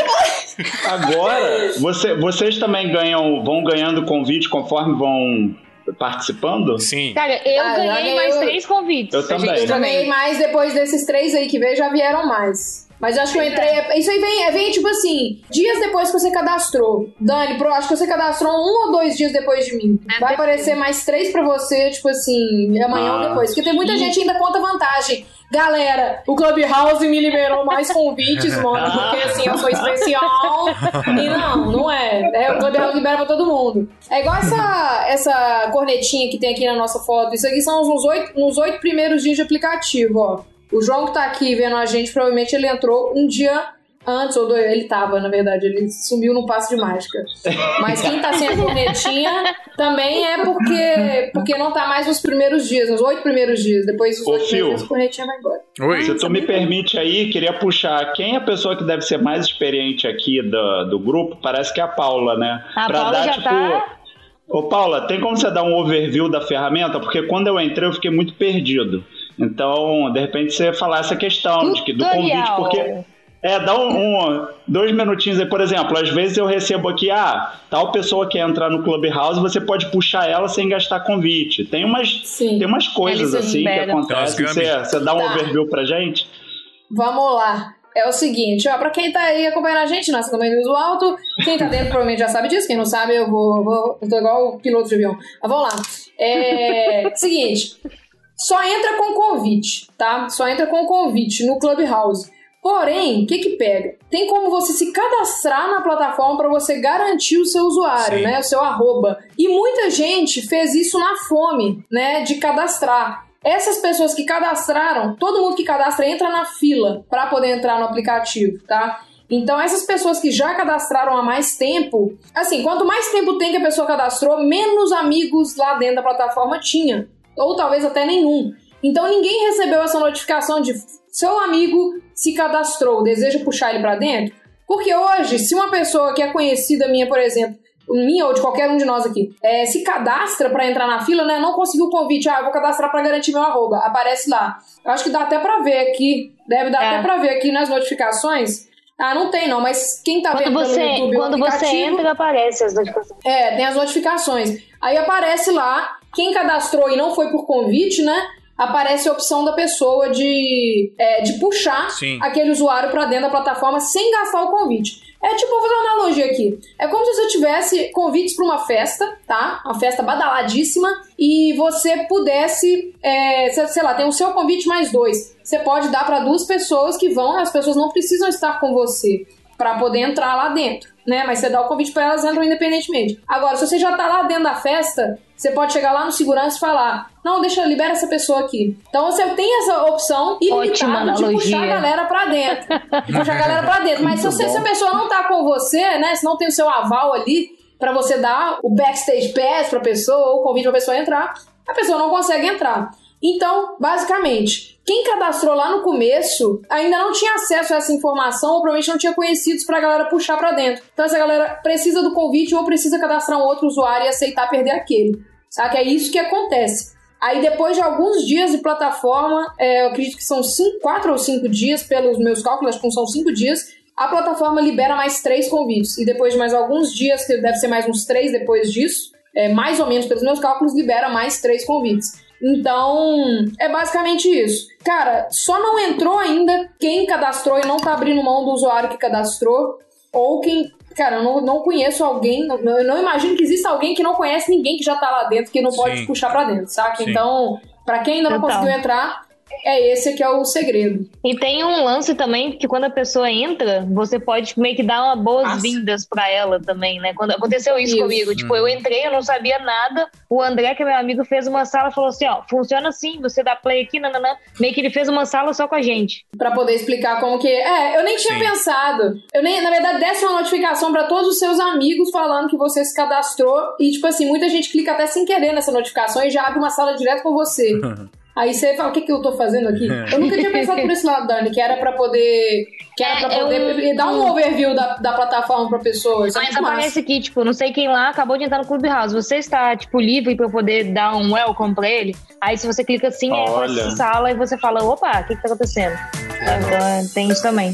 agora você, vocês também ganham, vão ganhando convite conforme vão participando? Sim. Cara, eu Ah, ganhei eu- mais três convites. Eu também. Eu ganhei mais depois desses três aí que veio, já vieram mais. Mas eu acho que eu entrei. Isso aí vem, vem tipo assim, dias depois que você cadastrou. Dani, pro, acho que você cadastrou um ou dois dias depois de mim. É Vai aparecer mais três pra você, tipo assim, amanhã Ah. ou depois. Porque tem muita gente que ainda conta vantagem. Galera, o Clubhouse me liberou mais convites, (laughs) mano. Porque assim, eu sou especial. (laughs) E não, não é. é o Clubhouse libera pra todo mundo. É igual essa, essa cornetinha que tem aqui na nossa foto. Isso aqui são nos oito, nos oito primeiros dias de aplicativo, ó. O João que tá aqui vendo a gente, provavelmente ele entrou um dia antes, ou dois, ele tava, na verdade, ele sumiu no passo de mágica. Mas quem tá sem a cornetinha também é porque, porque não tá mais nos primeiros dias, nos oito primeiros dias. Depois dos Ô, oito dias, a cornetinha vai embora. Oi. Se tu me permite aí, queria puxar quem é a pessoa que deve ser mais experiente aqui do, do grupo, parece que é a Paula, né? A Paula já tá- Ô Paula, tem como você dar um overview da ferramenta? Porque quando eu entrei eu fiquei muito perdido. Então, de repente, você falar essa questão de que, do convite, porque é, dá um, um- dois minutinhos aí, por exemplo, às vezes eu recebo aqui, ah, tal pessoa quer entrar no Clubhouse, você pode puxar ela sem gastar convite. Tem umas, Sim. tem umas coisas Eles assim que acontecem. Você, você dá um Tá. overview pra gente? Vamos lá. É o seguinte, ó, pra quem tá aí acompanhando a gente, nossa também do alto, quem tá dentro provavelmente já sabe disso, quem não sabe, eu vou, vou eu tô igual o piloto de avião. Mas vamos lá. É, seguinte, só entra com convite, tá? Só entra com convite no Clubhouse. Porém, o que que pega? Tem como você se cadastrar na plataforma para você garantir o seu usuário, Sim. né? O seu arroba. E muita gente fez isso na fome, né? De cadastrar. Essas pessoas que cadastraram, todo mundo que cadastra entra na fila para poder entrar no aplicativo, tá? Então, essas pessoas que já cadastraram há mais tempo, assim, quanto mais tempo tem que a pessoa cadastrou, menos amigos lá dentro da plataforma tinha. Ou talvez até nenhum. Então, ninguém recebeu essa notificação de seu amigo se cadastrou, deseja puxar ele para dentro? Porque hoje, se uma pessoa que é conhecida minha, por exemplo, minha ou de qualquer um de nós aqui, é, se cadastra pra entrar na fila, né? Não conseguiu o convite, ah, vou cadastrar pra garantir meu arroba. Aparece lá. Eu acho que dá até pra ver aqui, deve dar É. até pra ver aqui nas notificações. Ah, não tem não, mas quem tá Quando vendo você, pelo YouTube quando você entra, aparece as notificações. é, tem as notificações. Aí aparece lá, quem cadastrou e não foi por convite, né? Aparece a opção da pessoa de, é, de puxar Sim. aquele usuário pra dentro da plataforma sem gastar o convite. É tipo, vou fazer uma analogia aqui. É como se você tivesse convites pra uma festa, tá? Uma festa badaladíssima, e você pudesse, é, sei lá, tem o seu convite mais dois. Você pode dar pra duas pessoas que vão, as pessoas não precisam estar com você pra poder entrar lá dentro, né? Mas você dá o convite pra elas entram independentemente. Agora, se você já tá lá dentro da festa, você pode chegar lá no segurança e falar: "Não, deixa, libera essa pessoa aqui". Então você tem essa opção ilimitada de puxar a galera pra dentro. De puxar a galera pra dentro. Mas se, (laughs) você- se a pessoa não tá com você, né? Se não tem o seu aval ali, para você dar o backstage pass pra pessoa ou o convite pra pessoa entrar, a pessoa não consegue entrar. Então, basicamente, quem cadastrou lá no começo ainda não tinha acesso a essa informação ou provavelmente não tinha conhecidos pra galera puxar para dentro. Então essa galera precisa do convite ou precisa cadastrar um outro usuário e aceitar perder aquele. Sabe? É isso que acontece. Aí depois de alguns dias de plataforma, é, eu acredito que são cinco, quatro ou cinco dias, pelos meus cálculos, acho que são cinco dias, a plataforma libera mais três convites. E depois de mais alguns dias, que deve ser mais uns três depois disso, é, mais ou menos pelos meus cálculos, libera mais três convites. Então, é basicamente isso. Cara, só não entrou ainda quem cadastrou e não tá abrindo mão do usuário que cadastrou, ou quem. Cara, eu não, não conheço alguém, eu não imagino que exista alguém que não conhece ninguém que já tá lá dentro, que não pode Sim. puxar para dentro, saca? Sim. Então, para quem ainda não Total. conseguiu entrar, é esse que é o segredo. E tem um lance também que quando a pessoa entra, você pode meio que dar uma boas-vindas para ela também, né? Quando aconteceu isso, isso. comigo, tipo, eu entrei, eu não sabia nada. O André, que é meu amigo, fez uma sala, falou assim, ó, funciona assim, você dá play aqui, nananã. Meio que ele fez uma sala só com a gente. Para poder explicar como que é. eu nem tinha Sim. pensado. Eu nem, na verdade, desse uma notificação para todos os seus amigos falando que você se cadastrou e tipo assim, muita gente clica até sem querer nessa notificação e já abre uma sala direto com você. (laughs) Aí você fala, o que, que eu tô fazendo aqui? Eu nunca tinha pensado por esse lado, Dani, que era pra poder. Que era é, pra poder eu, dar um overview da, da plataforma pra pessoa. Isso é Mas aparece aqui, tipo, não sei quem lá acabou de entrar no Clubhouse. Você está, tipo, livre pra eu poder dar um welcome pra ele? Aí se você clica assim, Olha. é sala e você fala, opa, o que, que tá acontecendo? Então, tem isso também.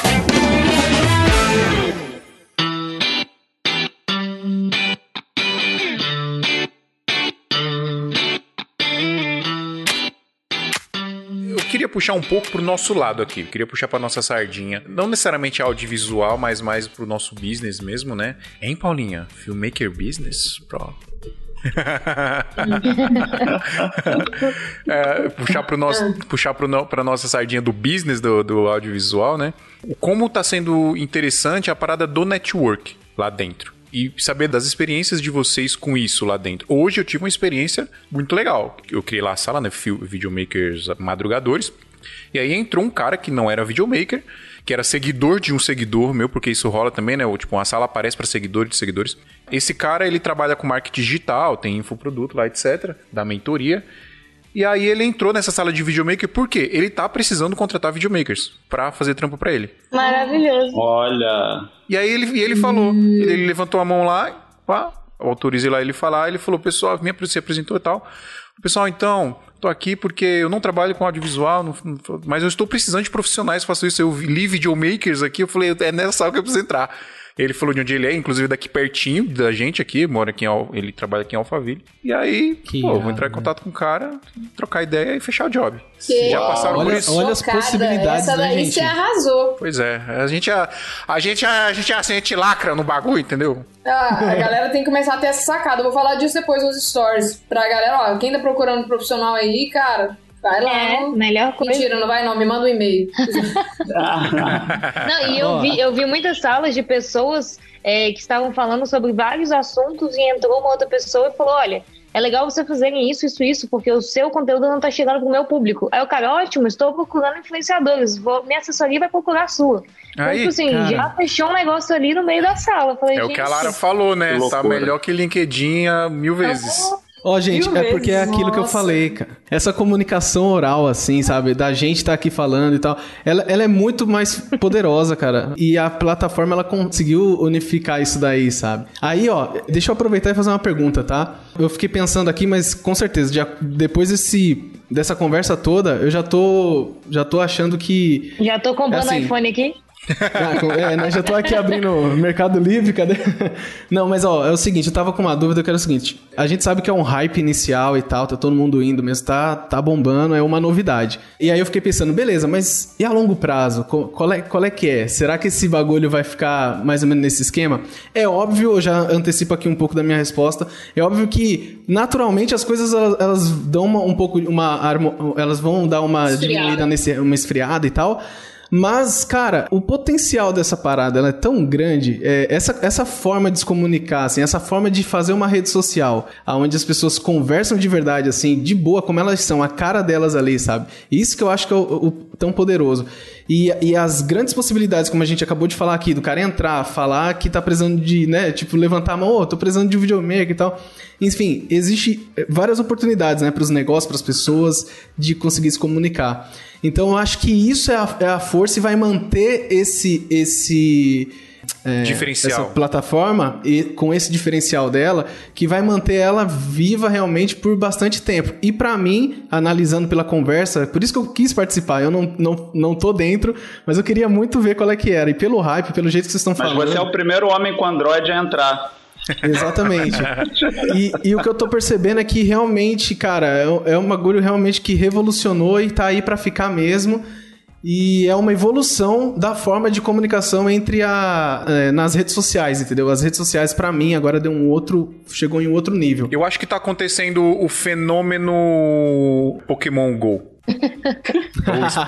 queria puxar um pouco pro nosso lado aqui. queria puxar pra nossa sardinha. Não necessariamente audiovisual, mas mais pro nosso business mesmo, né? Hein, Paulinha? Filmmaker Business? Pro. (laughs) é, puxar para nosso puxar pro, pra nossa sardinha do business do, do audiovisual, né? Como tá sendo interessante a parada do network lá dentro e saber das experiências de vocês com isso lá dentro. Hoje eu tive uma experiência muito legal. Eu criei lá a sala, né? Videomakers madrugadores. E aí entrou um cara que não era videomaker, que era seguidor de um seguidor meu, porque isso rola também, né? Tipo, uma sala aparece para seguidores de seguidores. Esse cara, ele trabalha com marketing digital, tem infoproduto lá, etc., da mentoria. E aí ele entrou nessa sala de videomaker, por quê? Ele tá precisando contratar videomakers para fazer trampo para ele. Maravilhoso. Olha. E aí ele, e ele falou, ele, ele, levantou a mão lá, pá, autorizei lá ele falar, ele falou, pessoal, me se apresentou e tal. Pessoal, então, tô aqui porque eu não trabalho com audiovisual, não, mas eu estou precisando de profissionais que façam isso. Eu li videomakers aqui, eu falei, é nessa sala que eu preciso entrar. Ele falou de onde ele é, inclusive daqui pertinho da gente aqui, mora aqui em ele trabalha aqui em Alphaville. E aí, que pô, vou entrar em contato com o cara, trocar ideia e fechar o job. Que... Já passaram olha, por isso. Olha as possibilidades, Essa né, daí né, gente? você arrasou. Pois é, a gente a, a gente a, gente assim, a gente lacra no bagulho, entendeu? Ah, a galera tem que começar a ter essa sacada. Eu vou falar disso depois nos stories. Pra galera, ó, quem tá procurando profissional aí, cara, Vai lá. É, melhor coisa. Mentira, não vai não, me manda um e-mail. (laughs) não, e eu vi, eu vi muitas salas de pessoas é, que estavam falando sobre vários assuntos e entrou uma outra pessoa e falou: olha. É legal você fazerem isso, isso, isso, porque o seu conteúdo não está chegando pro meu público. Aí o cara, ótimo, estou procurando influenciadores, vou, minha assessoria vai procurar a sua. Então, Aí, então, tipo assim, cara. já fechou um negócio ali no meio da sala. Falei, é o que a Lara falou, né? Tá melhor que LinkedIn mil vezes. Ó, oh, gente, é porque é aquilo Nossa. que eu falei, cara. Essa comunicação oral, assim, sabe? Da gente tá aqui falando e tal. Ela, ela é muito mais poderosa, cara. E a plataforma, ela conseguiu unificar isso daí, sabe? Aí, ó, deixa eu aproveitar e fazer uma pergunta, tá? Eu fiquei pensando aqui, mas com certeza, já, depois desse, dessa conversa toda, eu já tô, já tô achando que... Já tô comprando é assim, iPhone aqui? (laughs) Ah, é, né, já tô aqui abrindo Mercado Livre, cadê? (laughs) Não, mas ó, é o seguinte, eu tava com uma dúvida que era o seguinte: a gente sabe que é um hype inicial e tal, tá todo mundo indo mesmo, tá, tá bombando, é uma novidade. E aí eu fiquei pensando, beleza, mas e a longo prazo? Qual é, qual é que é? Será que esse bagulho vai ficar mais ou menos nesse esquema? É óbvio, eu já antecipo aqui um pouco da minha resposta, é óbvio que naturalmente as coisas elas, elas dão uma, um pouco, uma, elas vão dar uma diminuída nesse, uma esfriada e tal. Mas, cara, o potencial dessa parada ela é tão grande. É, essa, essa forma de se comunicar, assim, essa forma de fazer uma rede social onde as pessoas conversam de verdade, assim, de boa, como elas são, a cara delas ali, sabe? Isso que eu acho que é o, o tão poderoso. E, e as grandes possibilidades, como a gente acabou de falar aqui, do cara entrar, falar que tá precisando de, né, tipo, levantar a mão, oh, tô precisando de um videomaker e tal. Enfim, existe várias oportunidades, né, para os negócios, para as pessoas de conseguir se comunicar. Então eu acho que isso é a, é a força e vai manter esse esse é, diferencial. essa plataforma e com esse diferencial dela que vai manter ela viva realmente por bastante tempo. E para mim, analisando pela conversa, por isso que eu quis participar. Eu não, não, não tô dentro, mas eu queria muito ver qual é que era. E pelo hype, pelo jeito que vocês estão falando. Mas você é o primeiro homem com Android a entrar. Exatamente. E, e, o que eu tô percebendo é que realmente, cara, é, é um bagulho realmente que revolucionou e tá aí para ficar mesmo. E é uma evolução da forma de comunicação entre a é, nas redes sociais, entendeu? As redes sociais para mim agora deu um outro, chegou em um outro nível. Eu acho que tá acontecendo o fenômeno Pokémon Go.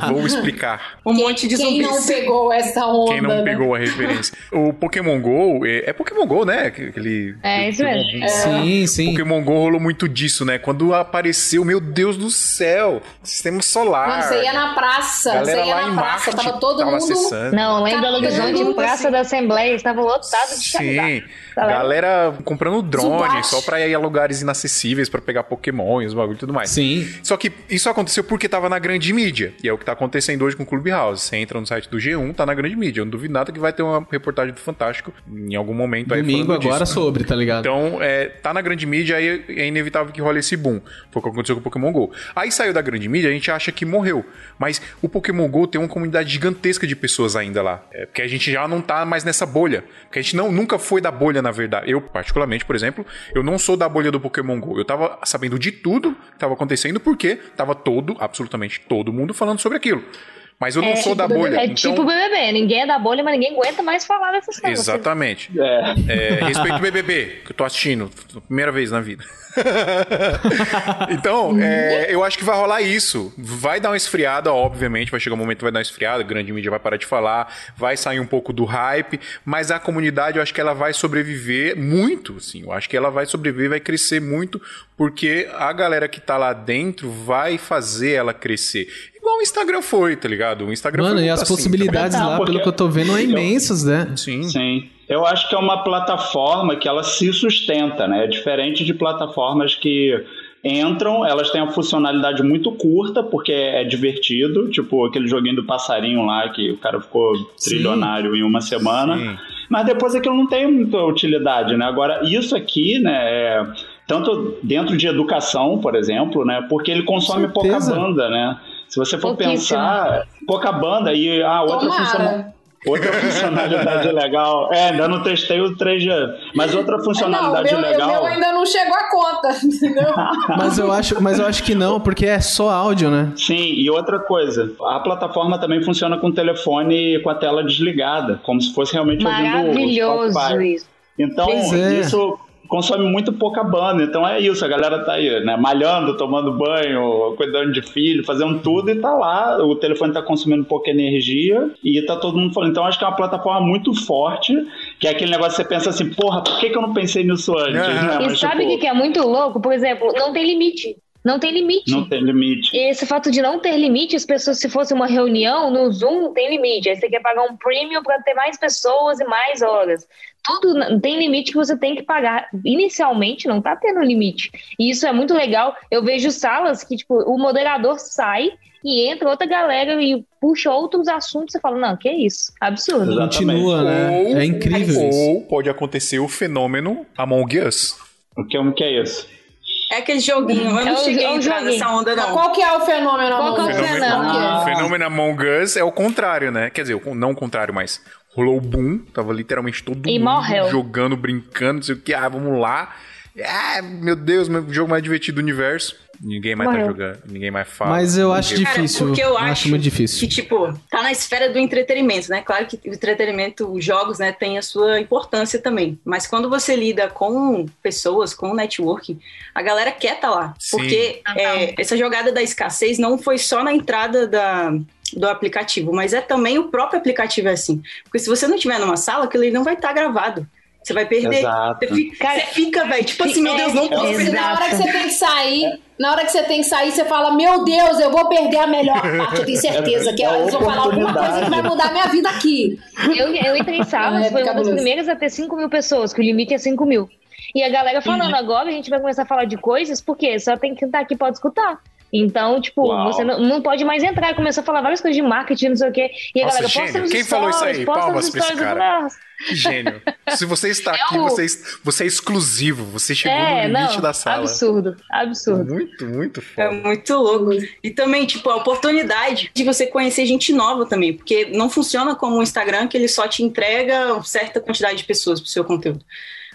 Vou, vou, explicar. (laughs) Um quem, monte de Quem não pegou essa onda? Quem não né? pegou a referência. o Pokémon GO, é, é, Pokémon GO, né? Aquele, é, isso mesmo. É. Sim, sim. Pokémon GO rolou muito disso, né? Quando apareceu, meu Deus do céu, sistema solar. Não, você ia na praça, você ia na praça, Marte, tava todo tava mundo... Acessando. Não, lá em Belo Horizonte, Praça assim. da Assembleia, estava lotado de Sim. Galera comprando drone só pra ir a lugares inacessíveis para pegar Pokémon e os bagulho e tudo mais. Sim. Só que isso aconteceu porque tava na grande mídia. E é o que tá acontecendo hoje com o Clubhouse. Você entra no site do G1, tá na grande mídia. Eu não duvido nada que vai ter uma reportagem do Fantástico em algum momento Domingo aí Domingo agora disso. sobre, tá ligado? Então, é, tá na grande mídia aí é inevitável que role esse boom. Foi o que aconteceu com o Pokémon GO. Aí saiu da grande mídia, a gente acha que morreu. Mas o Pokémon GO tem uma comunidade gigantesca de pessoas ainda lá. É, porque a gente já não tá mais nessa bolha. Porque a gente não, nunca foi da bolha, na verdade. Eu, particularmente, por exemplo, eu não sou da bolha do Pokémon GO. Eu tava sabendo de tudo que tava acontecendo porque tava todo, absolutamente todo mundo falando sobre aquilo. Mas eu não é, sou da bolha. É então... tipo BBB, ninguém é da bolha, mas ninguém aguenta mais falar dessas coisas. Exatamente. É. É, respeito o BBB, que eu tô assistindo, primeira vez na vida. (laughs) então, é, eu acho que vai rolar isso. Vai dar uma esfriada, obviamente, vai chegar um momento que vai dar uma esfriada, a grande mídia vai parar de falar, vai sair um pouco do hype, mas a comunidade eu acho que ela vai sobreviver muito, assim. Eu acho que ela vai sobreviver, vai crescer muito, porque a galera que tá lá dentro vai fazer ela crescer. Igual o Instagram foi, tá ligado? O Instagram Mano, e as assim, possibilidades lá, porque... pelo que eu tô vendo, são imensas, né? Sim. Sim. Eu acho que é uma plataforma que ela se sustenta, né? É diferente de plataformas que entram, elas têm uma funcionalidade muito curta, porque é divertido, tipo aquele joguinho do passarinho lá, que o cara ficou trilionário Sim. em uma semana. Sim. Mas depois aquilo não tem muita utilidade, né? Agora, isso aqui, né, é, tanto dentro de educação, por exemplo, né? Porque ele consome pouca banda, né? Se você for pensar, pouca banda e a ah, outra função Outra funcionalidade (laughs) legal. É, ainda não testei o 3G, mas outra funcionalidade não, meu, legal. O meu ainda não chegou a conta, (laughs) entendeu? mas, eu acho, mas eu acho que não, porque é só áudio, né? Sim, e outra coisa, a plataforma também funciona com o telefone com a tela desligada, como se fosse realmente ouvindo o Maravilhoso isso. Então, é. isso consome muito pouca banda. Então é isso, a galera tá aí, né? Malhando, tomando banho, cuidando de filho, fazendo tudo e tá lá. O telefone tá consumindo pouca energia e tá todo mundo falando. Então acho que é uma plataforma muito forte, que é aquele negócio que você pensa assim, porra, por que, que eu não pensei nisso antes? Né? E Mas, sabe o tipo... que é muito louco? Por exemplo, não tem limite. Não tem limite. Não tem limite. E esse fato de não ter limite, as pessoas, se fosse uma reunião no Zoom, não tem limite. Aí você quer pagar um premium para ter mais pessoas e mais horas. Tudo tem limite que você tem que pagar. Inicialmente não tá tendo limite. E isso é muito legal. Eu vejo salas que, tipo, o moderador sai e entra outra galera e puxa outros assuntos. Você fala, não, que é isso? Absurdo. Continua, né? Ou, é incrível. Ou isso. pode acontecer o fenômeno Among Us. O que, o que é isso? É aquele joguinho, eu não É o- cheguei é a o entrar joguinho. nessa onda, não. Qual que é o fenômeno? Qual que é o amor? Fenômeno, fenômeno? o fenômeno Among Us é o contrário, né? Quer dizer, o- não o contrário, mas rolou o boom, tava literalmente todo E mundo morreu. jogando, brincando, não sei o que, ah, vamos lá. Ah, meu Deus, meu jogo mais divertido do universo. Ninguém mais tá Morreu. jogando, ninguém mais fala. Mas eu acho Ninguém- Cara, difícil. porque eu acho, muito difícil. que, tipo, tá na esfera do entretenimento, né? Claro que o entretenimento, os jogos, né, tem a sua importância também. Mas quando você lida com pessoas, com networking, a galera quer tá lá. Sim. Porque é, essa jogada da escassez não foi só na entrada da, do aplicativo, mas é também o próprio aplicativo é assim. Porque se você não tiver numa sala, aquilo ali não vai estar gravado. Você vai perder. Exato. Você fica, Cara, você fica, velho, tipo assim, meu Deus, não posso é, perder. Na hora que você tem que sair, na hora que você tem que sair, você fala: Meu Deus, eu vou perder a melhor (laughs) parte. Eu tenho certeza que É a eles vão falar alguma coisa que vai mudar minha vida aqui. Eu, eu entrei em salas, É, foi uma das primeiras a ter 5 mil pessoas, que o limite é 5 mil. E a galera falando, Uhum. agora a gente vai começar a falar de coisas, porque só tem que estar aqui pode escutar. Então, tipo, Uau. você não, não pode mais entrar e começar a falar várias coisas de marketing, não sei o quê. E a Nossa, galera, gênio. posta nos Quem falou isso stories, aí? posta Palmas nos pra esse stories. Cara. gênio. Se você está (laughs) aqui, o- você, é- você é exclusivo. Você chegou É, no limite não, da sala. absurdo, absurdo. Muito, muito É foda. muito louco. E também, tipo, a oportunidade de você conhecer gente nova também, porque não funciona como o Instagram que ele só te entrega certa quantidade de pessoas pro seu conteúdo.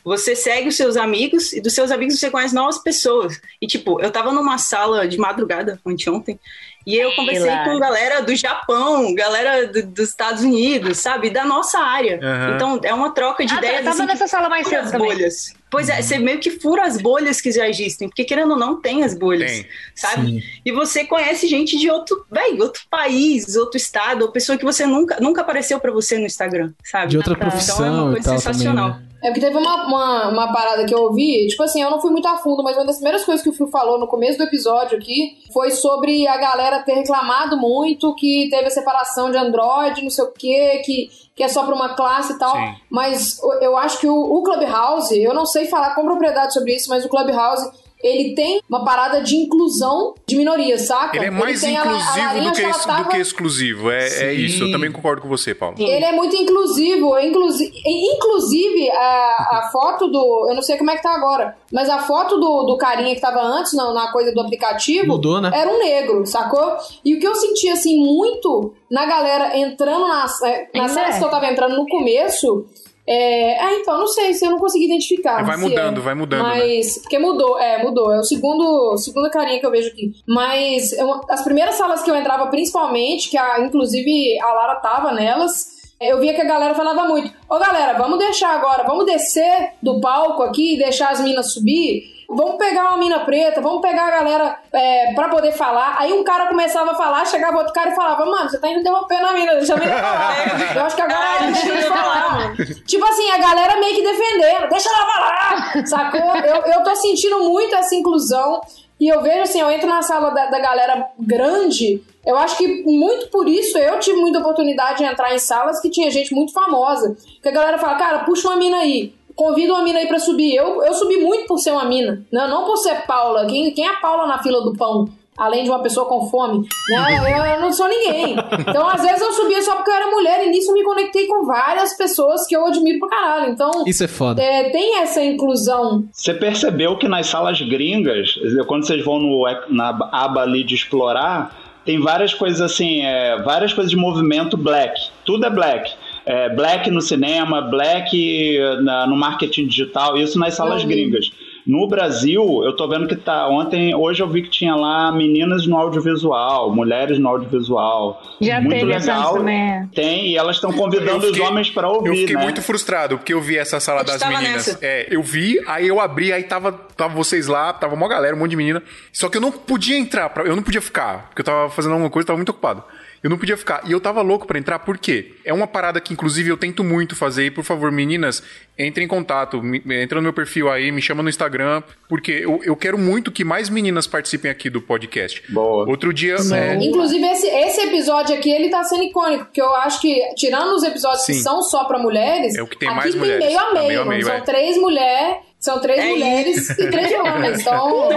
Você segue os seus amigos e dos seus amigos você conhece novas pessoas. E, tipo, eu tava numa sala de madrugada, anteontem, e eu conversei com galera do Japão, galera do- dos Estados Unidos, sabe? Da nossa área. Aham. Então, é uma troca de Ah, ideias. eu tava assim, nessa sala mais cedo as também. bolhas. Pois é, você meio que fura as bolhas que já existem, porque querendo ou não, tem as bolhas, Tem. sabe? Sim. E você conhece gente de outro, véi, outro país, outro estado, ou pessoa que você nunca, nunca apareceu pra você no Instagram, sabe? De outra Então, é uma profissão então uma e coisa tal sensacional. também, né? É porque teve uma, uma, uma parada que eu ouvi, tipo assim, eu não fui muito a fundo, mas uma das primeiras coisas que o Fio falou no começo do episódio aqui foi sobre a galera ter reclamado muito que teve a separação de Android, não sei o quê, que, que é só pra uma classe e tal. Sim. Mas eu acho que o, o Clubhouse, eu não sei falar com propriedade sobre isso, mas o Clubhouse. Ele tem uma parada de inclusão de minorias, saca? Ele é mais tem a- a inclusivo Larinha, do, que, ex- tava- do que exclusivo. É, é isso. Eu também concordo com você, Paulo. Ele é muito inclusivo, inclusive, inclusive a, a foto do. Eu não sei como é que tá agora, mas a foto do, do carinha que tava antes na, na coisa do aplicativo Mudou, né? era um negro, sacou? E o que eu senti assim muito na galera entrando nas, é, nas Ainda salas é. que eu tava entrando no começo. É, ah, então, não sei se eu não consegui identificar. Vai mudando, é. vai mudando, né? Mas. Porque mudou, é, mudou. É o segundo, segunda carinha que eu vejo aqui. Mas eu- as primeiras salas que eu entrava, principalmente, que a, inclusive a Lara tava nelas. Eu via que a galera falava muito: Ô galera, vamos deixar agora, vamos descer do palco aqui e deixar as minas subir. Vamos pegar uma mina preta, vamos pegar a galera é, pra poder falar. Aí um cara começava a falar, chegava outro cara e falava: Mano, você tá interrompendo a mina, deixa a mina falar. (laughs) Eu acho que agora ela deixa eu falar, mano. Tipo assim, a galera meio que defendendo, deixa ela falar, sacou? Eu, eu tô sentindo muito essa inclusão. E eu vejo assim, eu entro na sala da, da galera grande, eu acho que muito por isso eu tive muita oportunidade de entrar em salas que tinha gente muito famosa. Que a galera fala, cara, puxa uma mina aí. Convida uma mina aí pra subir. Eu, eu subi muito por ser uma mina. Não, não por ser Paula. Quem, quem é a Paula na fila do pão? Além de uma pessoa com fome. Não, eu, eu não sou ninguém. Então, às vezes, eu subia só porque eu era mulher. E nisso eu me conectei com várias pessoas que eu admiro pra caralho. Então, Isso é foda. é, tem essa inclusão. Você percebeu que nas salas gringas, quando vocês vão no, na aba ali de explorar, tem várias coisas assim, é, várias coisas de movimento black. Tudo é black. É, black no cinema, black na- no marketing digital, isso nas salas Uhum. gringas. No Brasil, eu tô vendo que tá. Ontem, hoje eu vi que tinha lá meninas no audiovisual, mulheres no audiovisual. Já Muito teve legal. também. é. Tem, e elas estão convidando fiquei- os homens para ouvir. Eu fiquei né? muito frustrado, porque eu vi essa sala das meninas. nessa. É, eu vi, aí eu abri, aí tava, tava vocês lá, tava uma galera, um monte de menina. Só que eu não podia entrar, pra- eu não podia ficar, porque eu tava fazendo alguma coisa, tava muito ocupado. Eu não podia ficar. E eu tava louco para entrar, por quê? É uma parada que, inclusive, eu tento muito fazer. E, por favor, meninas, entrem em contato. Me, entra no meu perfil aí, me chama no Instagram. Porque eu, eu quero muito que mais meninas participem aqui do podcast. Boa. Outro dia. É... Inclusive, esse, esse episódio aqui, ele tá sendo icônico. Porque eu acho que, tirando os episódios Sim. que são só pra mulheres, é o que tem aqui mais tem mulheres. meio a meio. Tá meio, a meio são é. três mulheres. São três é mulheres isso. e três (laughs) homens. Então.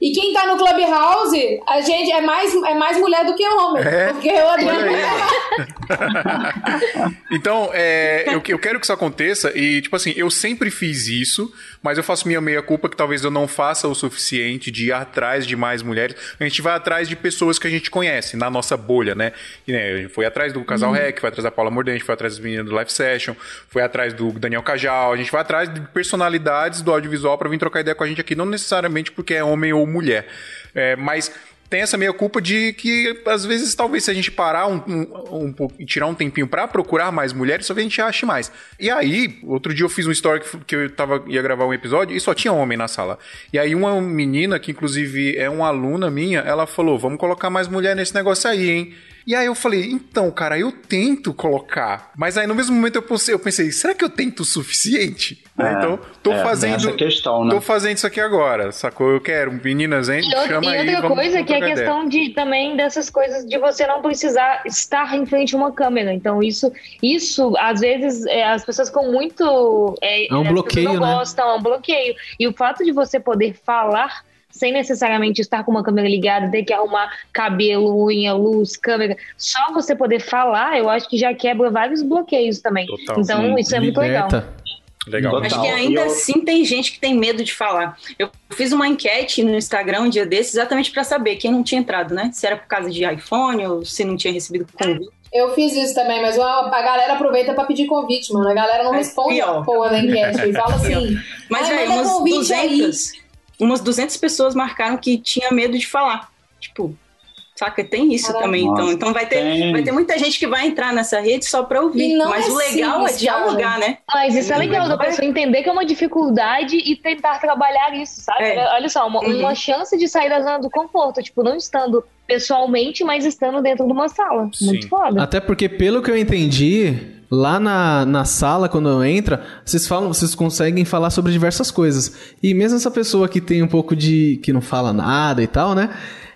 E quem tá no Clubhouse, a gente é mais, é mais mulher do que homem. É? Porque eu adoro (laughs) Então, é, eu, eu quero que isso aconteça. E, tipo assim, eu sempre fiz isso, mas eu faço minha meia-culpa que talvez eu não faça o suficiente de ir atrás de mais mulheres. A gente vai atrás de pessoas que a gente conhece, na nossa bolha, né? E, né foi atrás do Casal uhum. Rec, foi atrás da Paula Mordente, foi atrás das meninas do Live Session, foi atrás do Daniel Cajal. A gente vai atrás de personalidades do audiovisual para vir trocar ideia com a gente aqui, não necessariamente porque é homem ou mulher. É, mas tem essa meia culpa de que, às vezes, talvez se a gente parar um, um, um e tirar um tempinho para procurar mais mulheres, talvez a gente ache mais. E aí, outro dia eu fiz um story que, que eu tava, ia gravar um episódio e só tinha homem na sala. E aí, uma menina, que inclusive é uma aluna minha, ela falou: vamos colocar mais mulher nesse negócio aí, hein? E aí eu falei, então, cara, eu tento colocar. Mas aí no mesmo momento eu pensei, eu pensei será que eu tento o suficiente? É, então, tô é, fazendo. Questão, né? Tô fazendo isso aqui agora, sacou? Eu quero. Meninas, hein? E, chama e aí. outra vamos, coisa que é a questão de também dessas coisas de você não precisar estar em frente a uma câmera. Então, isso, isso às vezes, é, as pessoas com muito. É, é um bloqueio, não né? gostam, é um bloqueio. E o fato de você poder falar sem necessariamente estar com uma câmera ligada, ter que arrumar cabelo, unha, luz, câmera. Só você poder falar, eu acho que já quebra vários bloqueios também. Total, então, sim. isso é muito legal. Legal. Acho que ainda eu... assim tem gente que tem medo de falar. Eu fiz uma enquete no Instagram um dia desses exatamente para saber quem não tinha entrado, né? Se era por causa de iPhone ou se não tinha recebido convite. Eu fiz isso também, mas a galera aproveita para pedir convite, mano. A galera não é responde pior. a porra da enquete. (laughs) Fala assim. Mas, velho, umas 200, aí umas 200 pessoas marcaram que tinha medo de falar. Tipo, saca? Tem isso Caramba. também, então. Então vai ter, vai ter muita gente que vai entrar nessa rede só pra ouvir. Mas é o legal é dialogar, né? Mas isso é legal, da pessoa entender que é uma dificuldade e tentar trabalhar isso, sabe? É. Olha só, uma, uhum. uma chance de sair da zona do conforto, tipo, não estando pessoalmente, mas estando dentro de uma sala. Sim. Muito foda. Até porque, pelo que eu entendi, Lá na, na sala, quando entra, vocês falam, vocês conseguem falar sobre diversas coisas. E mesmo essa pessoa que tem um pouco de. que não fala nada e tal, né?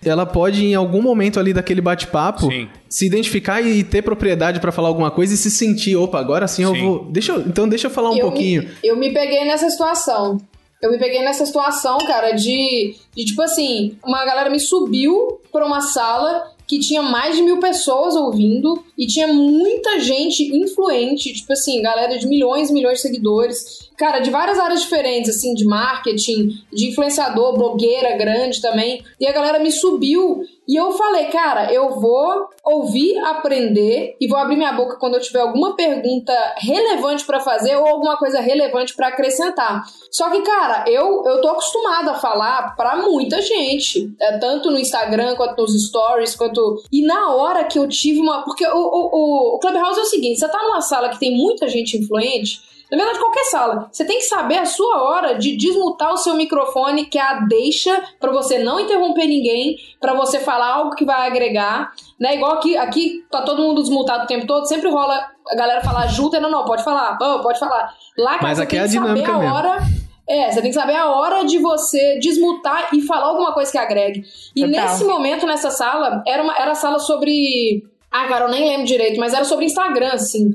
Ela pode, em algum momento ali daquele bate-papo, se identificar e ter propriedade para falar alguma coisa e se sentir, opa, agora sim, sim. eu vou. Deixa eu, então deixa eu falar um eu pouquinho. Me, eu me peguei nessa situação. Eu me peguei nessa situação, cara, de, de tipo assim, uma galera me subiu pra uma sala que tinha mais de mil pessoas ouvindo e tinha muita gente influente, tipo assim, galera de milhões e milhões de seguidores, cara, de várias áreas diferentes, assim, de marketing, de influenciador, blogueira grande também. E a galera me subiu e eu falei, cara, eu vou ouvir, aprender e vou abrir minha boca quando eu tiver alguma pergunta relevante para fazer ou alguma coisa relevante para acrescentar. Só que, cara, eu, eu tô acostumada a falar para muita gente, é, tanto no Instagram quanto nos stories, quanto. E na hora que eu tive uma. Porque o, o, o Clubhouse é o seguinte: você tá numa sala que tem muita gente influente. Na verdade, qualquer sala. Você tem que saber a sua hora de desmutar o seu microfone, que é a deixa, para você não interromper ninguém, para você falar algo que vai agregar. Né? Igual aqui, aqui tá todo mundo desmutado o tempo todo, sempre rola a galera falar junto, não, não, pode falar, oh, pode falar. Lá, cara, Mas aqui é a dinâmica a mesmo. hora. É, você tem que saber a hora de você desmutar e falar alguma coisa que agregue. E Total. nesse momento, nessa sala, era uma era sala sobre. Ah, cara, eu nem lembro direito, mas era sobre Instagram, assim.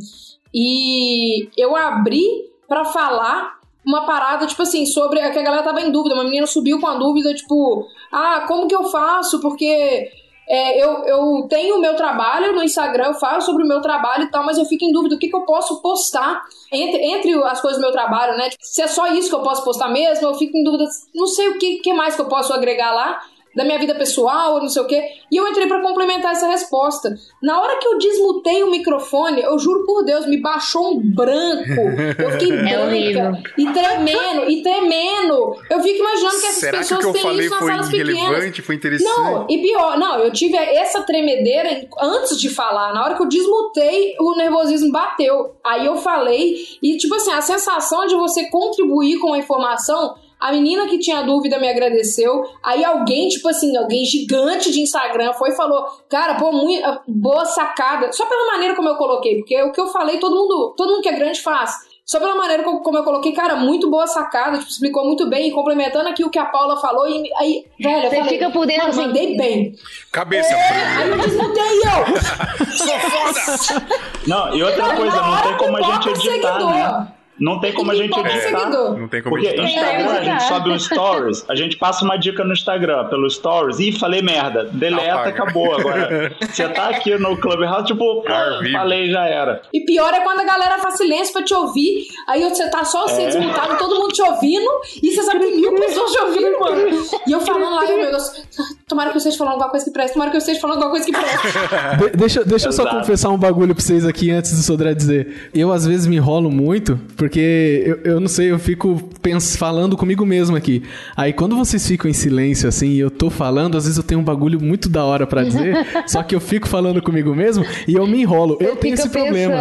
E eu abri para falar uma parada, tipo assim, sobre. É que a galera tava em dúvida. Uma menina subiu com a dúvida, tipo, ah, como que eu faço? Porque é, eu, eu tenho o meu trabalho no Instagram, eu falo sobre o meu trabalho e tal, mas eu fico em dúvida o que, que eu posso postar entre, entre as coisas do meu trabalho, né? Tipo, se é só isso que eu posso postar mesmo, eu fico em dúvida, não sei o que, que mais que eu posso agregar lá da minha vida pessoal, não sei o quê. E eu entrei para complementar essa resposta. Na hora que eu desmutei o microfone, eu juro por Deus, me baixou um branco. Eu fiquei (laughs) é branca e tremendo, e tremendo. Eu fico imaginando que essas Será pessoas que o que eu têm falei isso nas foi salas relevante, pequenas. foi interessante? Não, e pior, não, eu tive essa tremedeira antes de falar. Na hora que eu desmutei, o nervosismo bateu. Aí eu falei, e tipo assim, a sensação de você contribuir com a informação A menina que tinha dúvida me agradeceu. Aí alguém, tipo assim, alguém gigante de Instagram foi e falou: Cara, pô, muito, boa sacada. Só pela maneira como eu coloquei, porque o que eu falei, todo mundo, todo mundo que é grande faz. Só pela maneira como eu coloquei, cara, muito boa sacada, tipo, explicou muito bem, complementando aqui o que a Paula falou, e aí, velho, Você falei, fica por dentro, assim, mandei bem. Cabeça. É, aí eu desmutei eu. (laughs) Sou foda! Não, e outra coisa, não tem como a gente editar, né? Não tem como a gente editar. Não tem como Porque editar. Instagram, a gente sobe um stories, a gente passa uma dica no Instagram, pelo stories, e falei merda, deleta, Apaga. acabou. Agora, (laughs) você tá aqui no Clubhouse, tipo, Ao vivo. falei, já era. E pior é quando a galera faz silêncio pra te ouvir, aí você tá só você É. desmutado, todo mundo te ouvindo, e você sabe que mil pessoas te ouvindo, mano. E eu falando lá, meu Deus, tomara que eu esteja falando alguma coisa que presta, tomara que eu esteja falando alguma coisa que presta. (laughs) De- deixa deixa eu só confessar um bagulho pra vocês aqui antes do Sodré dizer. Eu, às vezes, me enrolo muito, porque eu, eu não sei, eu fico pens- falando comigo mesmo aqui. Aí, quando vocês ficam em silêncio, assim, e eu tô falando, às vezes eu tenho um bagulho muito da hora pra dizer, (laughs) só que eu fico falando comigo mesmo e eu me enrolo. Eu tenho esse problema.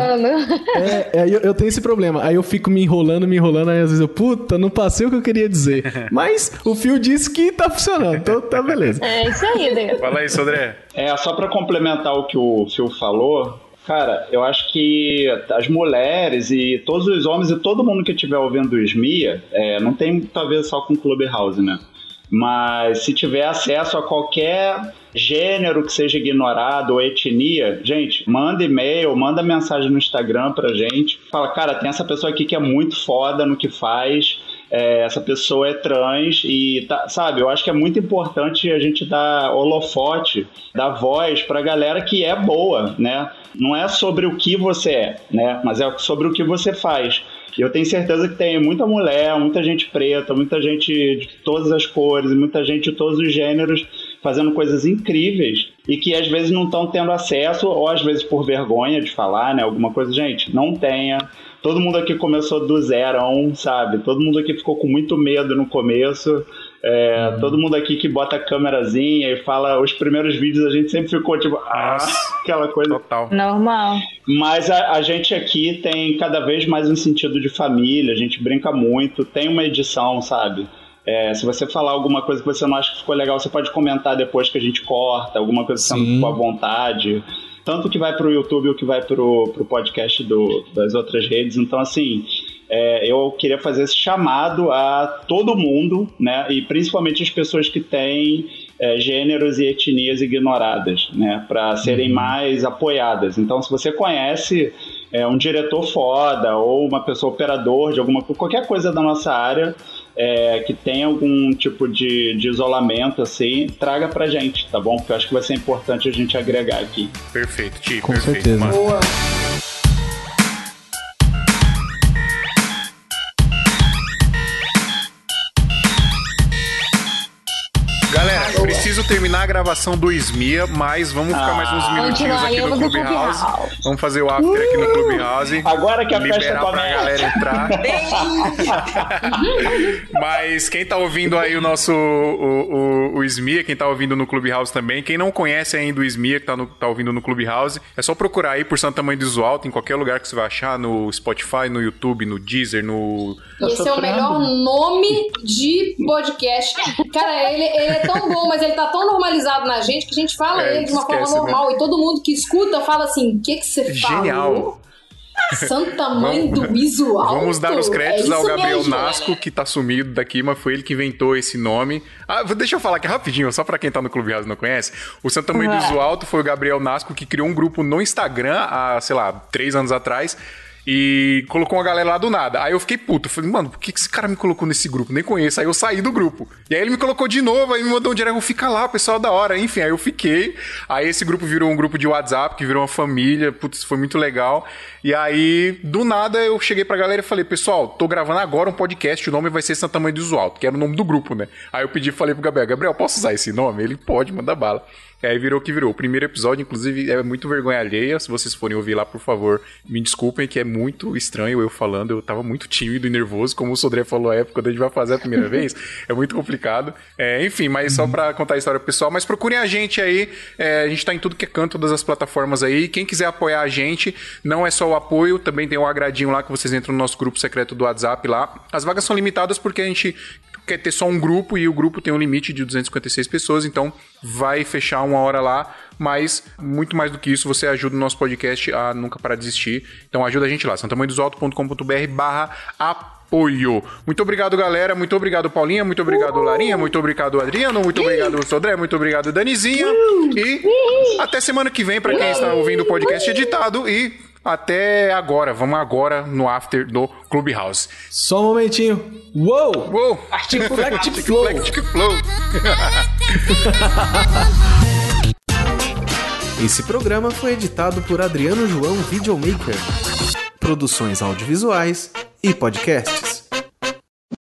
É, é, eu, eu tenho esse problema. Aí eu fico me enrolando, me enrolando, aí às vezes eu, puta, não passei o que eu queria dizer. (laughs) Mas o fio disse que tá funcionando, então tá beleza. É isso aí, Deus. Fala aí, Sodré. É, só pra complementar o que o Phil falou, cara, eu acho que as mulheres e todos os homens e todo mundo que estiver ouvindo o SMIA, é, não tem muito a ver só com Clubhouse, né? Mas se tiver acesso a qualquer gênero que seja ignorado ou etnia, gente, manda e-mail, manda mensagem no Instagram pra gente. Fala, cara, tem essa pessoa aqui que é muito foda no que faz. É, essa pessoa é trans e tá- sabe, eu acho que é muito importante a gente dar holofote, dar voz pra galera que é boa, né? Não é sobre o que você é, né? Mas é sobre o que você faz. E eu tenho certeza que tem muita mulher, muita gente preta, muita gente de todas as cores, muita gente de todos os gêneros fazendo coisas incríveis e que às vezes não estão tendo acesso, ou às vezes por vergonha de falar, né? Alguma coisa, gente, não tenha. Todo mundo aqui começou do zero a um, sabe? Todo mundo aqui ficou com muito medo no começo. É, Todo mundo aqui que bota a câmerazinha e fala os primeiros vídeos, a gente sempre ficou tipo, ah, (laughs) aquela coisa. Total. Normal. Mas a, a gente aqui tem cada vez mais um sentido de família, a gente brinca muito, tem uma edição, sabe? É, se você falar alguma coisa que você não acha que ficou legal, você pode comentar depois que a gente corta, alguma coisa que você não ficou à vontade. Tanto que vai pro YouTube ou que vai pro, pro podcast do, das outras redes. Então, assim, é, eu queria fazer esse chamado a todo mundo, né? E principalmente as pessoas que têm é, gêneros e etnias ignoradas, né? Para serem mais apoiadas. Então, se você conhece é, um diretor foda ou uma pessoa operador de alguma qualquer coisa da nossa área é, que tem algum tipo de, de isolamento assim, traga pra gente, tá bom? Porque eu acho que vai ser importante a gente agregar aqui. Perfeito, Ti. Com perfeito, certeza. mano. Boa. Preciso terminar a gravação do Esmia, mas vamos ficar mais uns minutinhos aqui no Clubhouse. Vamos fazer o after aqui no Clubhouse. Agora que a festa liberar pra começa. galera entrar. (laughs) (laughs) Mas quem tá ouvindo aí o nosso o, o, o Smia, quem tá ouvindo no Clubhouse também, quem não conhece ainda o Smia, que tá, no- tá ouvindo no Clubhouse, é só procurar aí por Santo Tamanho do Visual, em qualquer lugar que você vai achar, no Spotify, no YouTube, no Deezer, no... E esse é o melhor nome de podcast. Cara, ele, ele é tão bom, mas ele tá tão normalizado na gente que a gente fala É, ele de uma forma esquece, né? normal. E todo mundo que escuta fala assim: o que, que você falou? Genial. Santa mãe do visual. Vamos dar os créditos é ao Gabriel mesmo, Nasco, galera. que tá sumido daqui, mas foi ele que inventou esse nome. Ah, deixa eu falar aqui rapidinho, só pra quem tá no Clubhouse e não conhece. O Santo Tamanho do Vai. Iso Alto foi o Gabriel Nasco que criou um grupo no Instagram há, sei lá, três anos atrás. E colocou uma galera lá do nada. Aí eu fiquei puto. Falei, mano, por que que esse cara me colocou nesse grupo? Nem conheço. Aí eu saí do grupo. E aí ele me colocou de novo, aí me mandou um direct, fica lá, pessoal da hora. Enfim, aí eu fiquei. Aí esse grupo virou um grupo de WhatsApp, que virou uma família. Putz, foi muito legal. E aí, do nada, eu cheguei pra galera e falei, pessoal, tô gravando agora um podcast, o nome vai ser Santa Mãe do Alto, que era o nome do grupo, né? Aí eu pedi, falei pro Gabriel, Gabriel, posso usar esse nome? Ele pode, manda bala. E aí virou o que virou. O primeiro episódio, inclusive, é muito vergonha alheia. Se vocês forem ouvir lá, por favor, me desculpem, que é muito estranho eu falando. Eu tava muito tímido e nervoso, como o Sodré falou à época, quando a gente vai fazer a primeira vez. É muito complicado. É, enfim, mas só pra contar a história pessoal. Mas procurem a gente aí. É, a gente tá em tudo que é canto, todas as plataformas aí. Quem quiser apoiar a gente, não é só o apoio, também tem o agradinho lá que vocês entram no nosso grupo secreto do WhatsApp lá. As vagas são limitadas porque a gente quer ter só um grupo e o grupo tem um limite de 256 pessoas, então vai fechar uma hora lá, mas muito mais do que isso, você ajuda o nosso podcast a nunca parar de existir. Então ajuda a gente lá, santamanhodosalto.com.br barra apoio. Muito obrigado, galera. Muito obrigado, Paulinha. Muito obrigado, Larinha. Muito obrigado, Adriano. Muito obrigado, Sodré. Muito obrigado, Danizinha. E até semana que vem, para quem está ouvindo o podcast editado. E até agora. Vamos agora no after do Clubhouse. Só um momentinho. Uou! Uou! Artigo (laughs) Flectic Flow. Flow. (laughs) Esse programa foi editado por Adriano João Videomaker. Produções audiovisuais e podcasts.